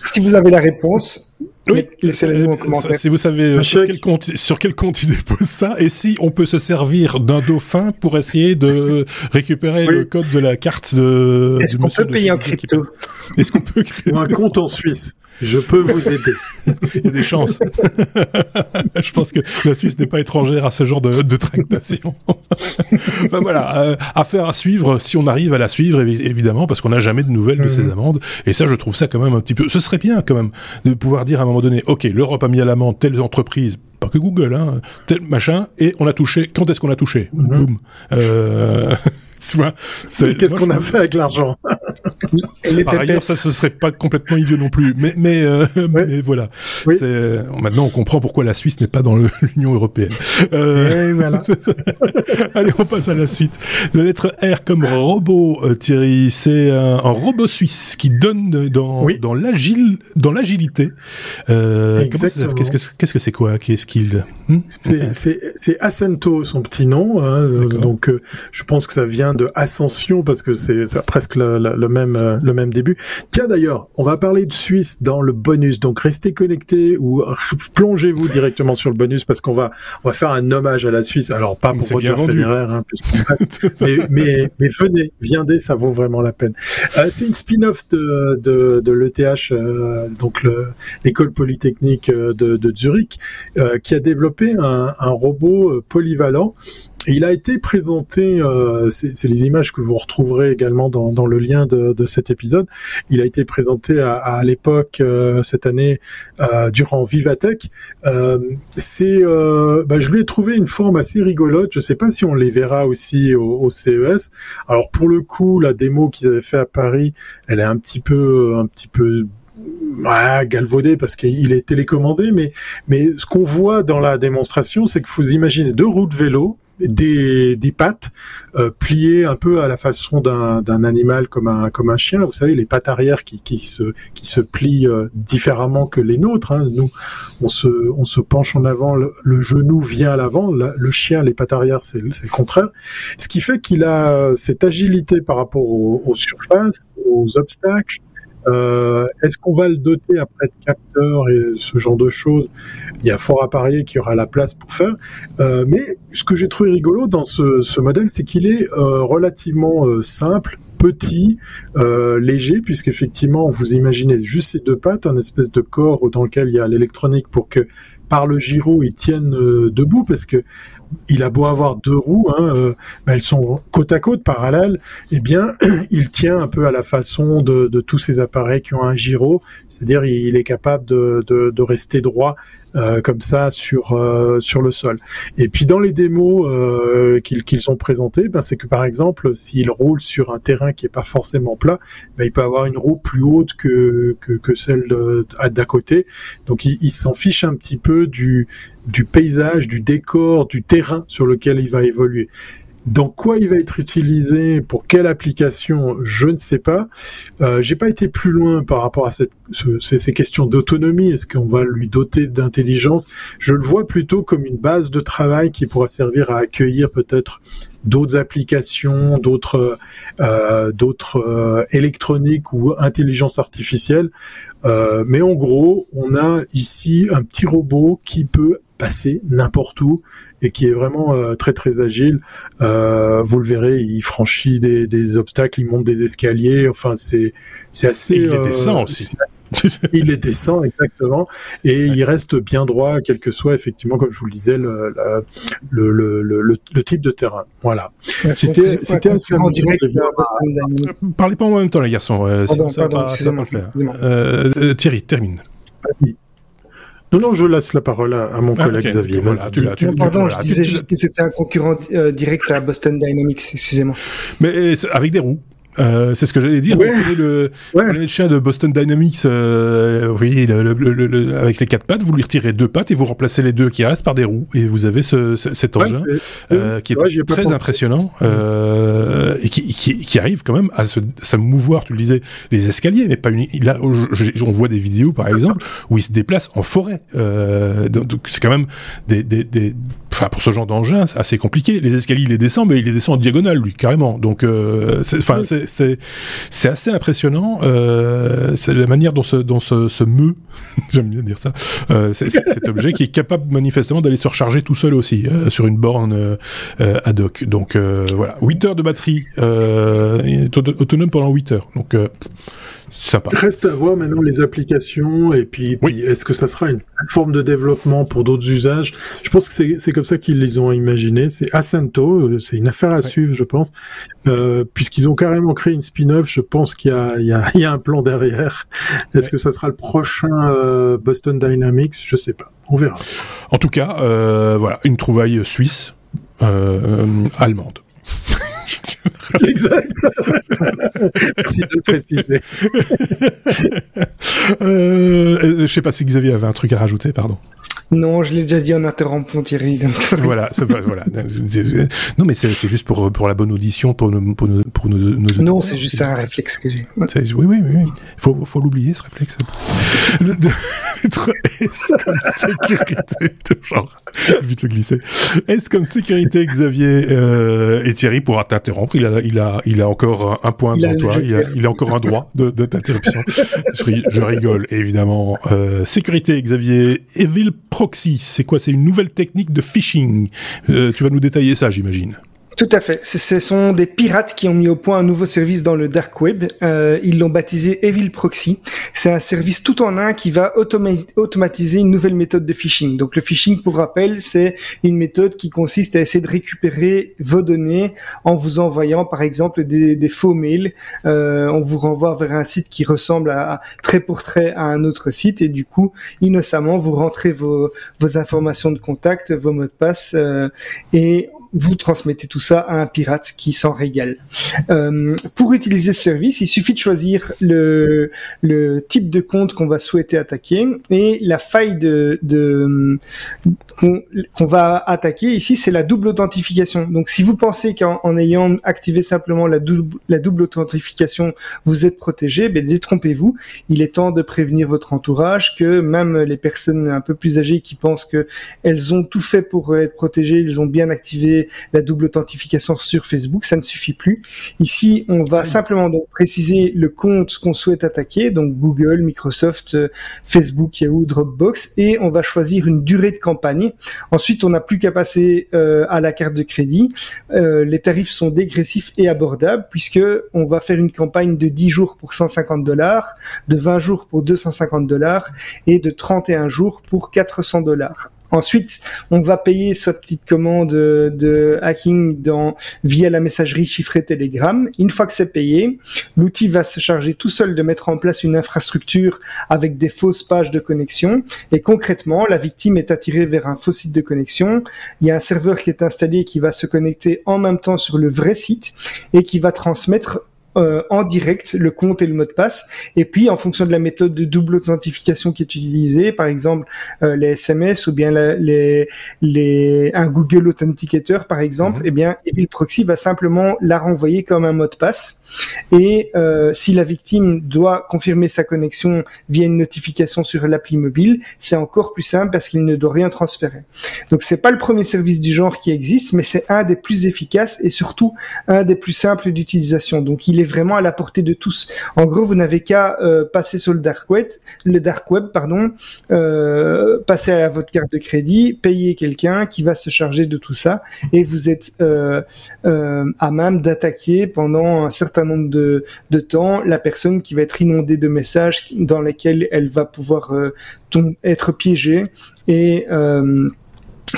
C: si vous avez la réponse,
A: oui, laissez-le en commentaire. Si vous savez sur quel, compte, sur quel compte il dépose ça, et si on peut se servir d'un dauphin pour essayer de récupérer le code de la carte de.
C: Est-ce qu'on peut payer en crypto?
A: Est-ce qu'on peut
B: Ou un [LAUGHS] compte en Suisse je peux vous aider. [LAUGHS]
A: Il y a des chances. [LAUGHS] je pense que la Suisse n'est pas étrangère à ce genre de, de tractation. [LAUGHS] enfin voilà, euh, affaire à suivre si on arrive à la suivre évidemment parce qu'on n'a jamais de nouvelles de ces mhm. amendes et ça je trouve ça quand même un petit peu. Ce serait bien quand même de pouvoir dire à un moment donné, ok, l'Europe a mis à l'amende telle entreprise pas que Google, hein, tel machin, et on a touché. Quand est-ce qu'on a touché? Mhm. Boum. Euh...
B: Qu'est-ce qu'on a fait avec l'argent
A: Par ailleurs, ça ce serait pas complètement idiot non plus, mais mais, euh, [LAUGHS] mais voilà. Maintenant, on comprend pourquoi la Suisse n'est pas dans [LAUGHS] l'Union européenne.
B: Euh... Voilà. [LAUGHS]
A: Allez, on passe à la suite. La lettre R comme robot, euh, Thierry, c'est un, robot suisse qui donne dans dans l'agile dans l'agilité. Euh, Qu'est-ce que c'est quoi? Qu'est-ce qu'il
B: hmm? C'est Ascento, son petit nom. Hein, donc, euh, je pense que ça vient de Ascension parce que c'est presque le, même euh, le même début. Tiens d'ailleurs, on va parler de Suisse dans le bonus, donc restez connectés ou plongez-vous directement sur le bonus parce qu'on va on va faire un hommage à la Suisse. Alors pas pour Roger Federer, hein, [LAUGHS] mais, mais, mais venez, viendez, ça vaut vraiment la peine. Euh, c'est une spin-off de de, de l'ETH, euh, donc l'école polytechnique de, de Zurich, qui a développé un, un robot polyvalent il a été présenté, euh, c'est les images que vous retrouverez également dans, dans le lien de, de, cet épisode. Il a été présenté à, à l'époque euh, cette année euh, durant Vivatech. Euh, c'est, bah, je lui ai trouvé une forme assez rigolote. Je sais pas si on les verra aussi au, au CES. Alors pour le coup, la démo qu'ils avaient fait à Paris, elle est un petit peu, un petit peu ouais, galvaudé parce qu'il est télécommandé, mais mais ce qu'on voit dans la démonstration, c'est que vous imaginez deux roues de vélo, des, des pattes euh, pliées un peu à la façon d'un, animal comme un comme un chien. Vous savez, les pattes arrière qui, qui se qui se plient euh, différemment que les nôtres. Hein. Nous, on se on se penche en avant, le, genou vient à l'avant. Le, chien, les pattes arrière, c'est, c'est le contraire. Ce qui fait qu'il a cette agilité par rapport aux surfaces, aux obstacles euh, Est-ce qu'on va le doter après de capteurs et ce genre de choses? Il y a fort à parier qu'il y aura la place pour faire. Euh, mais ce que j'ai trouvé rigolo dans ce, ce modèle, c'est qu'il est, euh, relativement euh, simple, petit, euh, léger, puisqu'effectivement, vous imaginez juste ces deux pattes, un espèce de corps dans lequel il y a l'électronique pour que par le gyro, ils tiennent euh, debout, parce que il a beau avoir deux roues, hein, euh, elles sont côte à côte, parallèles, eh bien, [CLEARS THROAT] il tient un peu à la façon de, tous ces appareils qui ont un gyro, c'est-à-dire il est capable de, rester droit comme ça sur euh, sur le sol. Et puis dans les démos qu'ils ont présentés, ben, c'est que par exemple, s'il roule sur un terrain qui est pas forcément plat, ben, il peut avoir une roue plus haute que que, celle d'à côté. Donc il s'en fiche un petit peu du du paysage, du décor, du terrain sur lequel il va évoluer. Dans quoi il va être utilisé, pour quelle application, je ne sais pas. Euh, J'ai pas été plus loin par rapport à cette, ces questions d'autonomie. Est-ce qu'on va lui doter d'intelligence? Je le vois plutôt comme une base de travail qui pourra servir à accueillir peut-être d'autres applications, d'autres euh, d'autres euh, électroniques ou intelligence artificielle. Euh, mais en gros, on a ici un petit robot qui peut passer n'importe où et qui est vraiment euh, très très agile. Euh, vous le verrez, il franchit des, des, obstacles, il monte des escaliers. Enfin, c'est c'est assez.
A: il les descend aussi.
B: il les descend exactement et il reste bien droit, quel que soit effectivement, comme je vous le disais, le, le, le, le, le type de terrain. Voilà.
A: C'était c'était assez Parlez pas en même temps, les garçons. ça, ça va pas le faire. Euh, Thierry, termine.
B: Vas-y. Non, non, je laisse la parole à, mon ah, collègue Xavier. Voilà,
C: tu, tu, pardon, je disais juste que c'était un concurrent euh, direct à Boston Dynamics, excusez-moi.
A: Mais avec des roues. Euh, c'est ce que j'allais dire. Ouais. Vous le, ouais. le chien de Boston Dynamics, euh, vous voyez, le, le, avec les quatre pattes, vous lui retirez deux pattes et vous remplacez les deux qui restent par des roues. Et vous avez ce, ce cet engin euh, qui est très impressionnant euh, et qui, qui, qui, arrive quand même à se, à mouvoir, tu le disais, les escaliers, mais pas une. Là, on voit des vidéos, par exemple, où il se déplace en forêt. Euh, donc c'est quand même des, des, des enfin pour ce genre d'engin, c'est assez compliqué. Les escaliers, il les descend, mais il les descend en diagonale, lui, carrément. Donc, euh, enfin, c'est c'est assez impressionnant. Euh, c'est la manière dont se, dont se, se meut, j'aime bien dire ça, euh, cet objet qui est capable manifestement d'aller se recharger tout seul aussi euh, sur une borne euh, ad hoc. Donc euh, voilà, 8 heures de batterie, autonome pendant 8 heures. Donc
B: Reste à voir maintenant les applications et puis, est-ce que ça sera une forme de développement pour d'autres usages? Je pense que c'est comme ça qu'ils les ont imaginés. C'est Ascento, euh, c'est une affaire à suivre, je pense, euh, puisqu'ils ont carrément créé une spin-off. Je pense qu'il y, y, y, a un plan derrière. Est-ce que ça sera le prochain euh, Boston Dynamics? Je sais pas. On verra.
A: En tout cas, euh, voilà, une trouvaille suisse allemande. [LAUGHS]
B: exact. [LAUGHS] Merci de le préciser.
A: euh, je sais pas si Xavier avait un truc à rajouter, pardon.
C: Non, je l'ai déjà dit en interrompant Thierry.
A: voilà, voilà. Non, mais c'est juste pour, pour la bonne audition, pour nos, pour nos, pour nos,
C: Non, c'est juste un réflexe que j'ai.
A: Oui, oui, oui. Il faut, faut l'oublier, ce réflexe. Le, de, S comme sécurité, genre, vite le glisser. S comme sécurité, Xavier euh, et Thierry pourra t'interrompre. Il a, il a, il a encore un point devant toi. Il a, il a encore un droit de, de t'interruption. je, je, rigole, évidemment. Euh, sécurité, Xavier. Evil Proxy, c'est quoi? C'est une nouvelle technique de phishing. Euh, tu vas nous détailler ça, j'imagine.
C: Tout à fait. Ce sont des pirates qui ont mis au point un nouveau service dans le dark web. Euh, ils l'ont baptisé Evil Proxy. C'est un service tout en un qui va automatiser une nouvelle méthode de phishing. Donc le phishing, pour rappel, c'est une méthode qui consiste à essayer de récupérer vos données en vous envoyant, par exemple, des, faux mails. Euh, on vous renvoie vers un site qui ressemble à, très pour trait à un autre site et du coup, innocemment, vous rentrez vos, vos informations de contact, vos mots de passe euh, et vous transmettez tout ça à un pirate qui s'en régale. Euh, pour utiliser ce service, il suffit de choisir le, type de compte qu'on va souhaiter attaquer et la faille qu'on va attaquer ici, c'est la double authentification. Donc, si vous pensez qu'en ayant activé simplement la double, authentification, vous êtes protégé, ben détrompez-vous. Il est temps de prévenir votre entourage que même les personnes un peu plus âgées qui pensent que elles ont tout fait pour être protégées, elles ont bien activé la double authentification sur Facebook, ça ne suffit plus. Ici, on va simplement donc préciser le compte qu'on souhaite attaquer, donc Google, Microsoft, euh, Facebook, Yahoo, Dropbox, et on va choisir une durée de campagne. Ensuite, on n'a plus qu'à passer euh, à la carte de crédit. Euh, les tarifs sont dégressifs et abordables puisque on va faire une campagne de 10 jours pour 150 dollars, de 20 jours pour 250 dollars et de 31 jours pour 400 dollars. Ensuite, on va payer sa petite commande de hacking via la messagerie chiffrée Telegram. Une fois que c'est payé, l'outil va se charger tout seul de mettre en place une infrastructure avec des fausses pages de connexion. Et concrètement, la victime est attirée vers un faux site de connexion. Il y a un serveur qui est installé qui va se connecter en même temps sur le vrai site et qui va transmettre euh, en direct le compte et le mot de passe. Et puis, en fonction de la méthode de double authentification qui est utilisée, par exemple euh, les SMS ou bien les, les, un Google Authenticator, par exemple, mhm. eh bien, Evil Proxy va simplement la renvoyer comme un mot de passe. Et euh, si la victime doit confirmer sa connexion via une notification sur l'appli mobile, c'est encore plus simple parce qu'il ne doit rien transférer. Donc, c'est pas le premier service du genre qui existe, mais c'est un des plus efficaces et surtout un des plus simples d'utilisation. Donc, il est vraiment à la portée de tous. En gros, vous n'avez qu'à euh, passer sur le dark web, le dark web, pardon, euh, passer à votre carte de crédit, payer quelqu'un qui va se charger de tout ça, et vous êtes euh, à même d'attaquer pendant un certain nombre de, de temps la personne qui va être inondée de messages dans lesquels elle va pouvoir être piégée et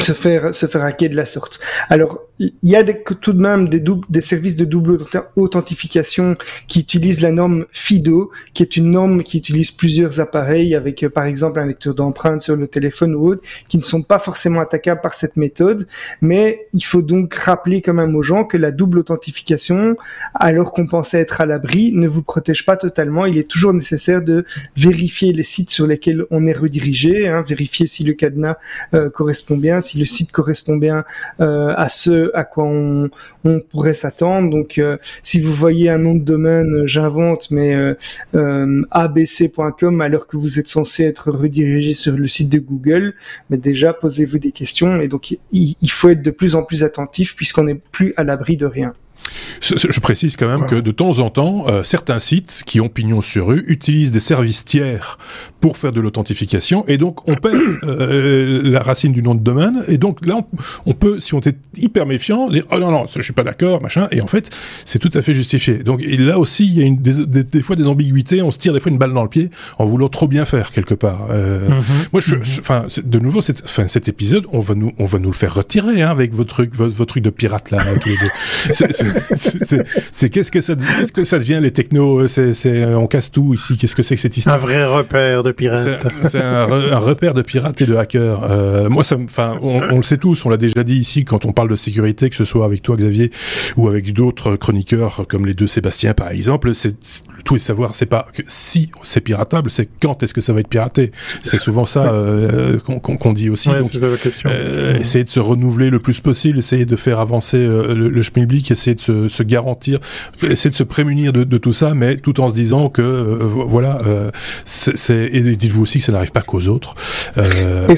C: se faire se faire hacker de la sorte. Alors il y a des, tout de même des, des services de double authentification qui utilisent la norme FIDO, qui est une norme qui utilise plusieurs appareils avec euh, par exemple un lecteur d'empreintes sur le téléphone ou autre, qui ne sont pas forcément attaquables par cette méthode. Mais il faut donc rappeler quand même aux gens que la double authentification, alors qu'on pensait être à l'abri, ne vous protège pas totalement. Il est toujours nécessaire de vérifier les sites sur lesquels on est redirigé, hein, vérifier si le cadenas euh, correspond bien, si le site correspond bien euh, à ce à quoi on, pourrait s'attendre. Donc, euh, si vous voyez un nom de domaine, euh, j'invente, mais euh, abc.com alors que vous êtes censé être redirigé sur le site de Google, mais déjà posez-vous des questions. Et donc, il, il faut être de plus en plus attentif puisqu'on n'est plus à l'abri de rien.
A: Je précise quand même que de temps en temps, euh, certains sites qui ont pignon sur rue utilisent des services tiers pour faire de l'authentification et donc on perd euh, la racine du nom de domaine et donc là on, peut, si on est hyper méfiant, dire oh non non, je suis pas d'accord, machin et en fait c'est tout à fait justifié. Donc et là aussi il y a une, des, des, fois des ambiguïtés, on se tire des fois une balle dans le pied en voulant trop bien faire quelque part. Euh, mhm. Moi je, mhm. enfin de nouveau cet, enfin, cet épisode on va nous on va nous le faire retirer hein, avec votre truc votre, truc de pirate là tous les deux c'est qu'est-ce que ça qu'est-ce que ça devient les technos C'est on casse tout ici. Qu'est-ce que c'est que cette histoire?
D: Un vrai repère de pirates.
A: C'est un, repère de pirates et de hackers. Euh, moi, ça, enfin, on, on, le sait tous. On l'a déjà dit ici quand on parle de sécurité, que ce soit avec toi, Xavier, ou avec d'autres chroniqueurs comme les deux Sébastien, par exemple. C'est tout est savoir. C'est pas que si c'est piratable, c'est quand est-ce que ça va être piraté. C'est souvent ça euh, qu'on dit aussi.
D: Ouais, question.
A: Euh, essayer de se renouveler le plus possible, essayer de faire avancer euh, le, le schmilblick, essayer de se, garantir, essayer de se prémunir de, tout ça, mais tout en se disant que euh, voilà, euh, c'est et dites-vous aussi que ça n'arrive pas qu'aux autres.
C: Euh,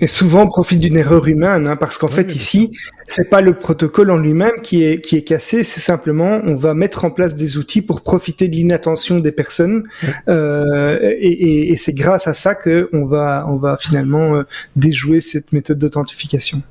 C: et, souvent on profite d'une erreur humaine, hein, parce qu'en fait ici, c'est pas le protocole en lui-même qui est qui est cassé, c'est simplement on va mettre en place des outils pour profiter de l'inattention des personnes, et, c'est grâce à ça que on va on va finalement déjouer cette méthode d'authentification.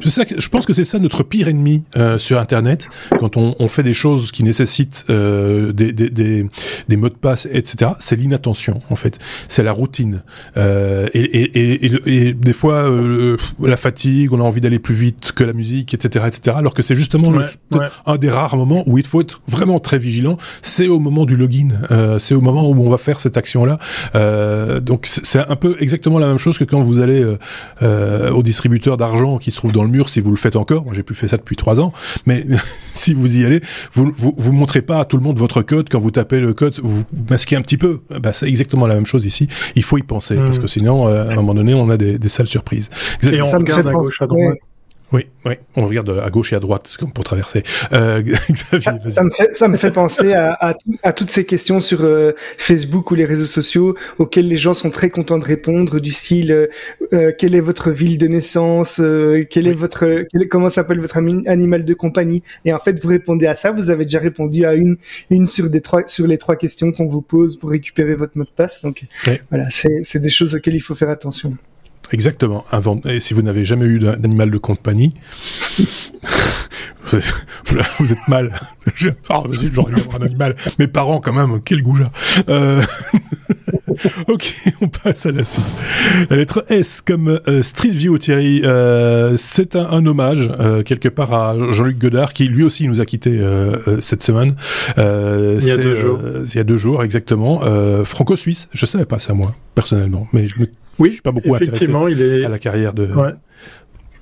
A: Je, sais, je pense que c'est ça notre pire ennemi euh, sur Internet, quand on, on, fait des choses qui nécessitent euh, des, des, des, des, mots de passe, etc. C'est l'inattention, en fait. C'est la routine. Euh, et, et, et, et, des fois, euh, la fatigue, on a envie d'aller plus vite que la musique, etc. etc. alors que c'est justement
B: Ouais,
A: le-
B: ouais.
A: un des rares moments où il faut être vraiment très vigilant. C'est au moment du login. Euh, c'est au moment où on va faire cette action-là. Euh, donc c'est un peu exactement la même chose que quand vous allez euh, euh, au distributeur d'argent qui se trouve dans le mur, si vous le faites encore. Moi, j'ai plus fait ça depuis trois ans. Mais [LAUGHS] si vous y allez, vous, vous vous montrez pas à tout le monde votre code quand vous tapez le code. Vous, masquez un petit peu. Bah, c'est exactement la même chose ici. Il faut y penser parce que sinon, euh, à un moment donné, on a des, des sales surprises.
B: Et on
C: Ça me
B: regarde
C: fait
B: à
C: penser-
B: gauche, à droite.
A: Oui, oui. On regarde à gauche et à droite c'est comme pour traverser. Euh, [LAUGHS] Xavier,
C: Ça, ça me fait, ça me fait penser à, à, à toutes ces questions sur euh, Facebook ou les réseaux sociaux auxquelles les gens sont très contents de répondre, du style euh, euh, quelle est votre ville de naissance, euh, quel est votre, quel comment s'appelle votre animal de compagnie. Et en fait, vous répondez à ça. Vous avez déjà répondu à une, une sur des trois, sur les trois questions qu'on vous pose pour récupérer votre mot de passe. Donc voilà, c'est des choses auxquelles il faut faire attention.
A: Exactement. Et si vous n'avez jamais eu d'animal de compagnie, [LAUGHS] vous êtes, mal. [LAUGHS] Vas-y, j'aurais dû avoir un animal. Mes parents, quand même, quel goujat. Euh... [LAUGHS] [LAUGHS] ok, on passe à la suite. La lettre S comme euh, Street View, Thierry. Euh, c'est un, un hommage, euh, quelque part, à Jean-Luc Godard, qui lui aussi nous a quittés euh, cette semaine.
B: Il y a deux jours.
A: il y a deux jours, exactement. Franco-suisse. Je savais pas ça, moi, personnellement. Mais je me
B: Oui,
A: suis pas beaucoup
B: effectivement, il est.
A: à la carrière de.
B: Ouais.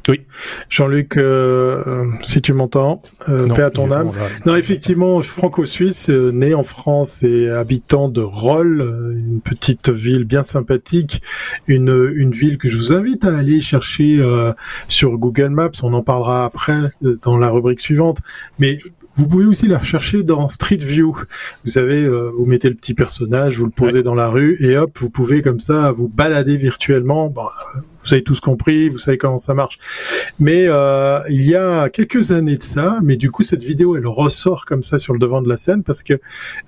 A: Oui.
B: Jean-Luc, euh, si tu m'entends, euh, paix à ton âme. Non, effectivement, franco-suisse, euh, né en France et habitant de Rolles, euh, une petite ville bien sympathique, une, une ville que je vous invite à aller chercher euh, sur Google Maps. On en parlera après dans la rubrique suivante. Mais vous pouvez aussi la rechercher dans Street View. Vous savez, euh, vous mettez le petit personnage, vous le posez dans la rue et hop, vous pouvez comme ça vous balader virtuellement. Bon, euh, vous avez tous compris, vous savez comment ça marche. Mais euh, il y a quelques années de ça, mais du coup cette vidéo elle ressort comme ça sur le devant de la scène parce que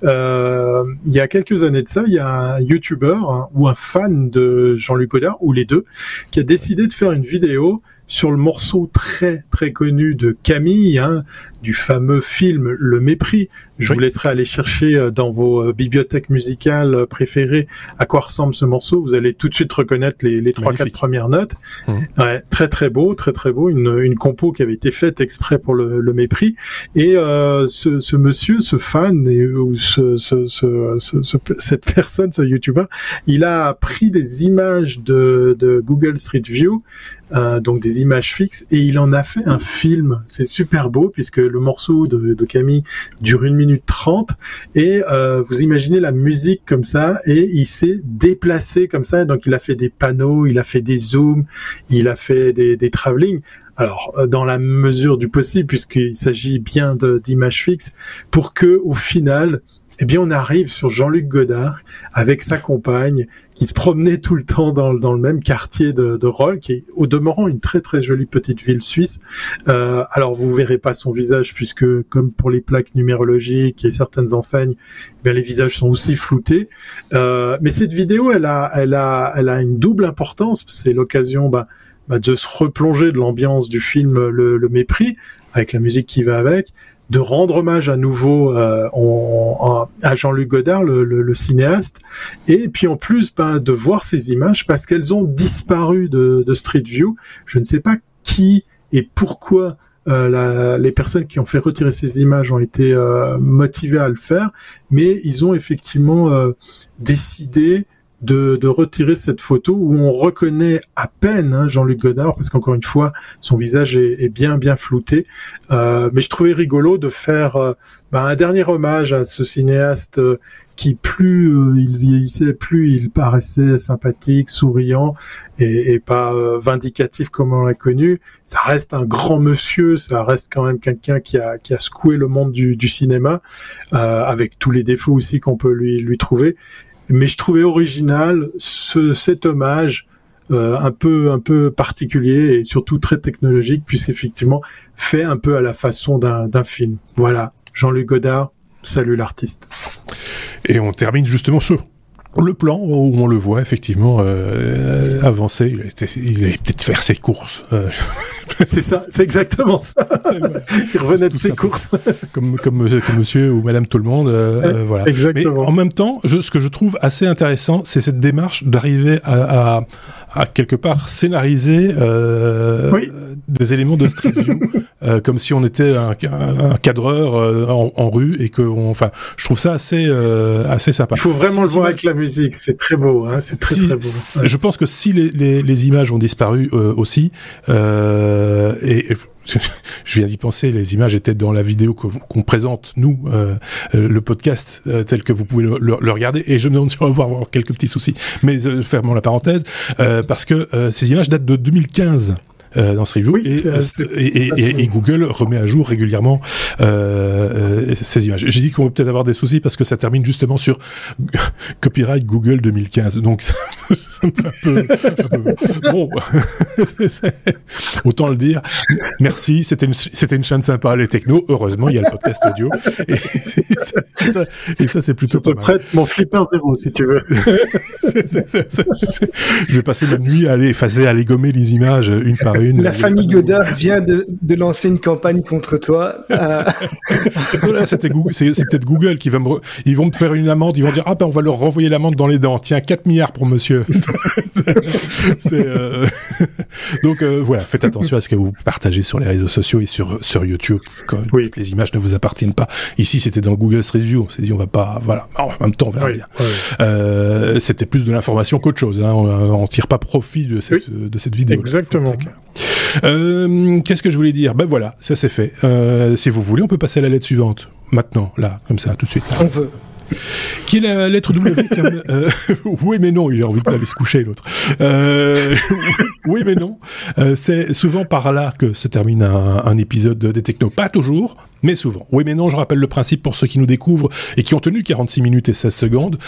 B: euh, il y a quelques années de ça, il y a un YouTuber hein, ou un fan de Jean-Luc Godard ou les deux qui a décidé de faire une vidéo sur le morceau très très connu de Camille, hein, du fameux film Le Mépris. Je
A: Oui.
B: vous laisserai aller chercher euh, dans vos euh, bibliothèques musicales euh, préférées à quoi ressemble ce morceau. Vous allez tout de suite reconnaître les, les trois quatre premières notes.
A: Mhm.
B: Ouais, très très beau, très très beau. Une, une compo qui avait été faite exprès pour le, le Mépris. Et euh, ce, ce monsieur, ce fan et, ou ce, ce, ce, ce- ce- cette personne, ce YouTuber, il a pris des images de, de Google Street View euh, donc des images fixes, et il en a fait un film. C'est super beau puisque le morceau de, de Camille dure une minute trente, et euh, vous imaginez la musique comme ça, et il s'est déplacé comme ça. Donc il a fait des panneaux, il a fait des zooms, il a fait des, des travelling. Alors euh, dans la mesure du possible, puisqu'il s'agit bien d'images fixes, pour que au final eh bien, on arrive sur Jean-Luc Godard avec sa compagne qui se promenait tout le temps dans, dans le même quartier de, de Rolles, qui est au demeurant une très très jolie petite ville suisse. Euh, alors vous verrez pas son visage puisque comme pour les plaques numérologiques et certaines enseignes, eh bien les visages sont aussi floutés. Euh, mais cette vidéo, elle a, elle a, elle a une double importance. C'est l'occasion bah, bah, de se replonger de l'ambiance du film Le, Le Mépris avec la musique qui va avec de rendre hommage à nouveau euh, à Jean-Luc Godard, le, le- le cinéaste, et puis en plus ben, de voir ces images parce qu'elles ont disparu de, de Street View. Je ne sais pas qui et pourquoi euh, la- les personnes qui ont fait retirer ces images ont été euh, motivées à le faire, mais ils ont effectivement euh, décidé de, de retirer cette photo où on reconnaît à peine hein, Jean-Luc Godard parce qu'encore une fois son visage est, est bien bien flouté. Euh, mais je trouvais rigolo de faire euh, bah, un dernier hommage à ce cinéaste euh, qui plus euh, il vieillissait, plus il paraissait sympathique, souriant et, et pas vindicatif comme on l'a connu. Ça reste un grand monsieur, ça reste quand même quelqu'un qui a, qui a secoué le monde du, du cinéma, avec tous les défauts aussi qu'on peut lui, lui trouver. Mais je trouvais original ce, cet hommage euh, un peu un peu particulier et surtout très technologique puisqu'effectivement fait un peu à la façon d'un film. Voilà, Jean-Luc Godard, salut l'artiste.
A: Et on termine justement sur le plan où on le voit effectivement euh, avancer. Il a, été- il a peut-être faire ses courses. Euh, [LAUGHS]
B: c'est ça, c'est exactement ça. Il revenait de ses courses. [LAUGHS]
A: comme, comme, comme, monsieur ou madame tout le monde, euh, voilà.
B: Exactement.
A: Mais en même temps, je, ce que je trouve assez intéressant, c'est cette démarche d'arriver à, à à quelque part scénariser euh, des éléments de Street View [LAUGHS] euh, comme si on était un, un cadreur euh, en, en, rue et que on, enfin je trouve ça assez euh, assez sympa.
B: Il faut vraiment le voir avec la musique, c'est très beau, hein, c'est très très beau.
A: Je pense que si les, les, les images ont disparu euh, aussi et je viens d'y penser, les images étaient dans la vidéo qu'on présente, nous, euh, le podcast euh, tel que vous pouvez le, regarder, et je me demande si on va avoir quelques petits soucis, mais euh, fermons la parenthèse, euh, parce que euh, ces images datent de 2015. Euh, dans ce review
B: oui,
A: et, euh, et, et, et, Google remet à jour régulièrement euh, ces images. J'ai dit qu'on va peut-être avoir des soucis parce que ça termine justement sur [LAUGHS] copyright Google 2015. Donc [LAUGHS] un peu, un peu, [LAUGHS] bon, autant le dire. Merci, c'était une c'était une chaîne sympa les technos. Heureusement, il y a le podcast audio et, ça, c'est plutôt.
B: Je te prête mon flipper zéro si tu veux.
A: je vais passer la nuit à aller effacer, à aller gommer les images une par une.
C: La famille Godard vient de, de lancer une campagne contre toi. Euh... [LAUGHS]
A: voilà, c'était Google, c'est, c'est peut-être Google qui va me, re... ils vont me faire une amende, ils vont dire ah ben on va leur renvoyer l'amende dans les dents. Tiens, 4 milliards pour monsieur. [LAUGHS] c'est, euh... donc euh, voilà, faites attention à ce que vous partagez sur les réseaux sociaux et sur sur YouTube. Quand oui. toutes les images ne vous appartiennent pas. Ici, c'était dans Google Street View. On s'est dit on va pas, voilà. En même temps, on verra
B: oui,
A: bien. Oui. C'était plus de l'information qu'autre chose. Hein. On, on tire pas profit de cette de cette vidéo.
B: Exactement.
A: Euh, Qu'est-ce que je voulais dire? Ben voilà, ça c'est fait. Euh, si vous voulez, on peut passer à la lettre suivante. Maintenant, là, comme ça, tout de suite. Là.
C: On veut.
A: Qui est la lettre W [LAUGHS] comme, euh, Oui, mais non, il a envie d'aller se coucher, l'autre. Euh, oui, mais non. Euh, c'est souvent par là que se termine un, un épisode des Techno. Pas toujours, mais souvent. Oui, mais non, je rappelle le principe pour ceux qui nous découvrent et qui ont tenu 46 minutes et 16 secondes.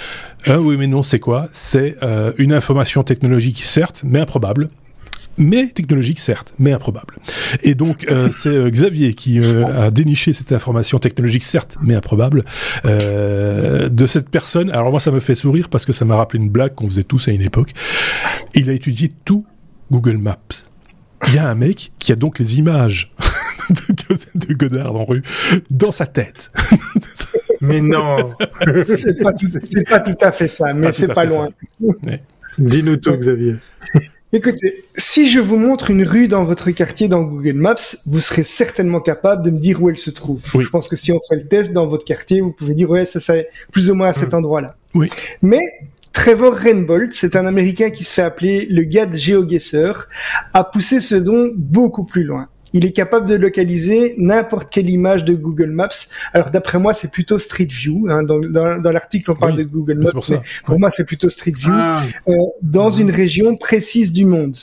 A: Oui, mais non, c'est quoi? C'est une information technologique, certes, mais improbable mais technologique certes, mais improbable. Et donc euh, [LAUGHS] c'est euh, Xavier qui euh, a déniché cette information technologique certes, mais improbable euh, de cette personne. Alors moi ça me fait sourire parce que ça m'a rappelé une blague qu'on faisait tous à une époque. Il a étudié tout Google Maps. Il y a un mec qui a donc les images [LAUGHS] de, de Godard en rue dans sa tête. [LAUGHS]
B: Mais non,
C: c'est pas, pas, tout à fait ça, mais c'est pas loin.
B: Ouais. Dis-nous tout, Xavier.
C: Écoutez, si je vous montre une rue dans votre quartier dans Google Maps, vous serez certainement capable de me dire où elle se trouve. Oui. Je pense que si on fait le test dans votre quartier, vous pouvez dire ouais, ça c'est plus ou moins à cet mmh. endroit-là.
A: Oui.
C: Mais Trevor Rainbolt, c'est un Américain qui se fait appeler le GAD GeoGuessr, a poussé ce don beaucoup plus loin il est capable de localiser n'importe quelle image de Google Maps. Alors d'après moi, c'est plutôt Street View. Hein. Dans, dans, dans l'article, on parle oui, de Google Maps, pour, mais pour moi, c'est plutôt Street View ah. euh, dans mmh. une région précise du monde.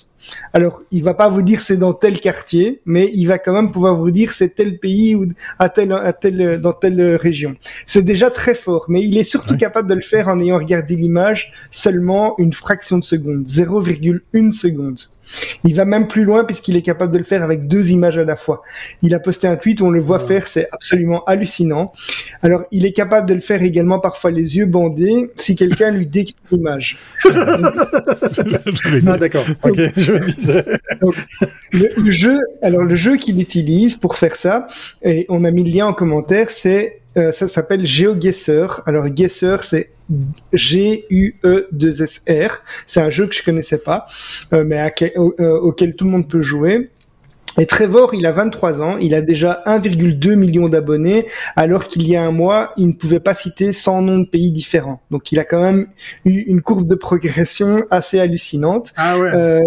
C: Alors, il va pas vous dire c'est dans tel quartier, mais il va quand même pouvoir vous dire c'est tel pays ou à tel, à tel, dans telle région. C'est déjà très fort, mais il est surtout oui. capable de le faire en ayant regardé l'image seulement une fraction de seconde, 0,1 seconde. Il va même plus loin puisqu'il est capable de le faire avec deux images à la fois. Il a posté un tweet où on le voit faire, c'est absolument hallucinant. Alors, il est capable de le faire également parfois les yeux bandés si quelqu'un lui décrit l'image. [LAUGHS]
B: ah, d'accord. Ok, je me disais.
C: Donc, le, le, jeu, alors le jeu qu'il utilise pour faire ça, et on a mis le lien en commentaire, c'est euh, ça s'appelle GeoGuessr. Alors Guessr, c'est G-U-E-2-S-R. C'est un jeu que je connaissais pas, euh, mais à, au, euh, auquel tout le monde peut jouer. Et Trevor, il a 23 ans, il a déjà 1,2 million d'abonnés, alors qu'il y a un mois, il ne pouvait pas citer 100 noms de pays différents. Donc il a quand même eu une courbe de progression assez hallucinante.
B: Ah ouais.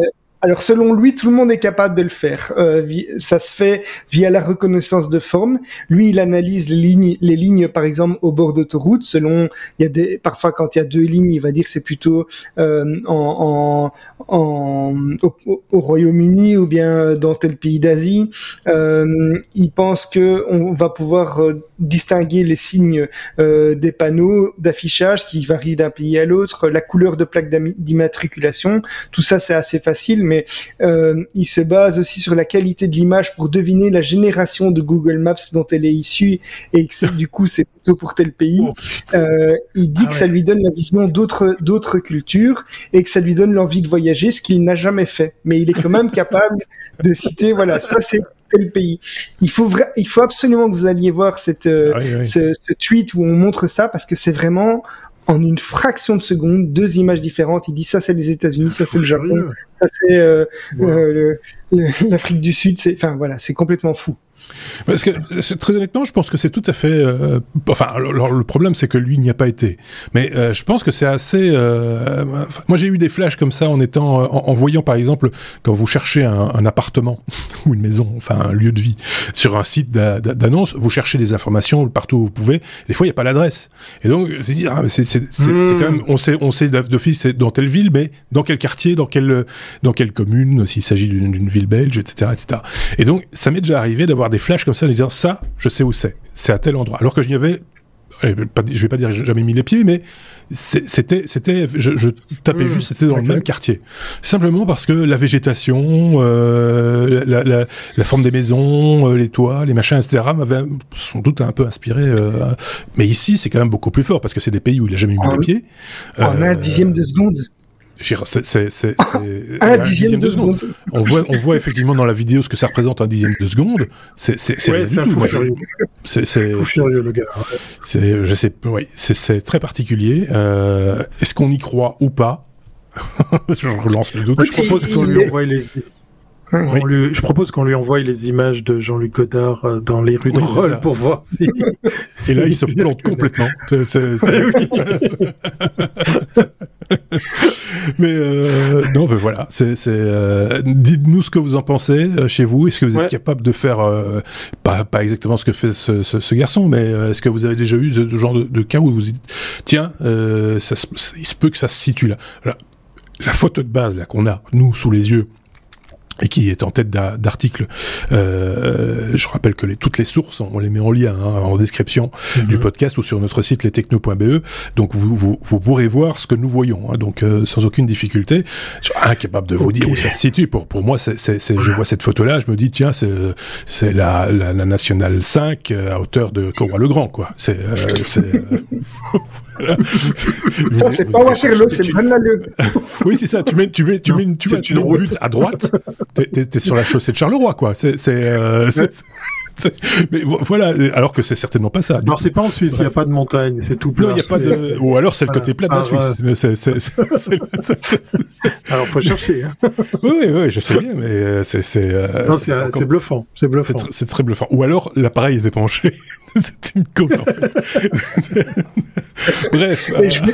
C: Alors selon lui, tout le monde est capable de le faire. Euh, ça se fait via la reconnaissance de forme. Lui, il analyse les lignes, par exemple au bord d'autoroute. Selon, il y a des parfois quand il y a deux lignes, il va dire c'est plutôt euh, au, au Royaume-Uni ou bien dans tel pays d'Asie. Euh, il pense que on va pouvoir distinguer les signes des panneaux d'affichage qui varient d'un pays à l'autre, la couleur de plaque d'immatriculation. Tout ça, c'est assez facile, mais mais euh, il se base aussi sur la qualité de l'image pour deviner la génération de Google Maps dont elle est issue et que du coup c'est plutôt pour tel pays. Oh. Euh, il dit ah que ça lui donne la vision d'autres d'autres cultures et que ça lui donne l'envie de voyager, ce qu'il n'a jamais fait. Mais il est quand même capable de citer, voilà, ça c'est tel pays. Il faut il faut absolument que vous alliez voir cette euh, ah Ce, ce, tweet où on montre ça parce que c'est vraiment en une fraction de seconde deux images différentes. Il dit ça c'est les États-Unis, ça c'est le Japon, ça c'est euh, euh l'Afrique du Sud. C'est enfin voilà, c'est complètement fou.
A: Parce que très honnêtement, je pense que c'est tout à fait. Euh, enfin, alors, le problème, c'est que lui n'y a pas été. Mais euh, je pense que c'est assez. Euh, moi, j'ai eu des flashs comme ça en étant, en, voyant par exemple, quand vous cherchez un, appartement [LAUGHS] ou une maison, enfin un lieu de vie, sur un site d'annonce, vous cherchez des informations partout où vous pouvez. Des fois, il n'y a pas l'adresse. Et donc, ah, c'est mmh. quand même, on sait, on sait d'office c'est dans telle ville, mais dans quel quartier, dans quelle, dans quelle commune, s'il s'agit d'une ville belge, etc., etc. Et donc, ça m'est déjà arrivé d'avoir des flashs comme ça, en disant ça, je sais où c'est, c'est à tel endroit. Alors que je n'y avais eh, je vais pas dire jamais mis les pieds, mais c'était, c'était, je, tapais mmh, juste, c'était dans le même quartier. Simplement parce que la végétation, euh, la, forme des maisons, euh, les toits, les machins, etc., m'avaient sans doute un peu inspiré. Euh, mais ici, c'est quand même beaucoup plus fort parce que c'est des pays où il a jamais mis les pieds.
C: A un dixième de seconde.
A: C'est un dixième, de, seconde. On voit, on voit effectivement dans la vidéo ce que ça représente un dixième de seconde. C'est
B: ouais, c'est fou furieux. C'est fou furieux le gars.
A: C'est, je sais, oui, c'est très particulier. Euh, Est-ce qu'on y croit ou pas? [LAUGHS] Je relance le doute.
B: je propose qu'on lui envoie les. Je propose qu'on lui envoie les images de Jean-Luc Godard euh, dans les rues de Roll pour voir si.
A: Et là, il se plante complètement. [LAUGHS] Mais euh, non, ben voilà. C'est, euh, dites-nous ce que vous en pensez euh, chez vous. Est-ce que vous êtes capable de faire pas, pas exactement ce que fait ce, ce, garçon, mais est-ce que vous avez déjà eu ce, genre de, cas où vous dites tiens, ça, il se peut que ça se situe là. la photo de base là qu'on a nous sous les yeux et qui est en tête d'article. Euh, je rappelle que les, toutes les sources, on les met en lien hein, en description mhm. du podcast ou sur notre site lestechno.be. Donc vous, vous, vous, pourrez voir ce que nous voyons, hein, donc euh, sans aucune difficulté. Je suis incapable de vous dire où ça se situe. Pour, pour moi, c'est, je vois cette photo-là, je me dis tiens, c'est, la, la, la, nationale 5 euh, à hauteur de Cobra le Grand, quoi. C'est, euh, c'est [LAUGHS]
C: ça, c'est pas Waterloo, c'est [LAUGHS] [LAUGHS]
A: Oui, c'est ça. Tu mets, tu mets, tu mets, tu mets, une route à droite. T'es, t'es sur la chaussée de Charleroi, quoi. C'est, c'est, euh, mais voilà, alors que c'est certainement pas ça.
B: Non, c'est pas en Suisse, il n'y a pas de montagne, c'est tout plat.
A: Non, y a pas de... Ou alors c'est le côté plat de la ah, Suisse. [LAUGHS]
B: Alors faut chercher. Hein.
A: oui, oui, je sais bien, mais euh, c'est, c'est.
B: Euh, non, c'est, c'est bluffant, c'est bluffant.
A: C'est, très bluffant. Ou alors l'appareil était penché. [LAUGHS] c'est une côte en fait. [LAUGHS]
C: Bref.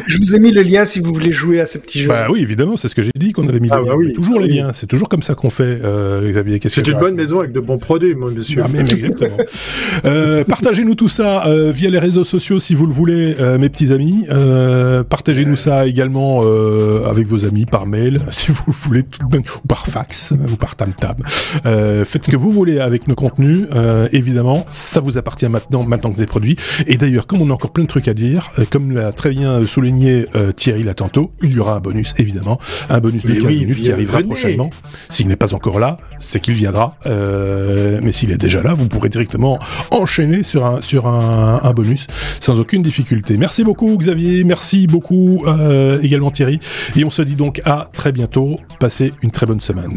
C: Je, vous ai mis le lien si vous voulez jouer à ce petit jeu.
A: Bah oui, évidemment, c'est ce que j'ai dit qu'on avait mis ah, bah oui, toujours ah les liens. C'est toujours comme ça qu'on fait, euh, Xavier.
B: C'est une bonne maison avec de bons produits, moi, monsieur.
A: Exactement. euh, partagez-nous tout ça euh, via les réseaux sociaux si vous le voulez, euh, mes petits amis. Partagez-nous ça également avec vos amis par mail, [LAUGHS] si vous le voulez, tout, ou par fax, ou par tam-tam. faites ce que vous voulez avec nos contenus. évidemment, ça vous appartient maintenant, maintenant que vous produits. Et d'ailleurs, comme on a encore plein de trucs à dire, comme l'a très bien souligné Thierry là tantôt, il y aura un bonus, évidemment, un bonus de 15 minutes qui arrivera prochainement. S'il n'est pas encore là, c'est qu'il viendra. mais s'il est déjà là, vous directement enchaîner sur un, sur un, un bonus sans aucune difficulté. Merci beaucoup Xavier, merci beaucoup euh, également Thierry. Et on se dit donc à très bientôt. Passez une très bonne semaine.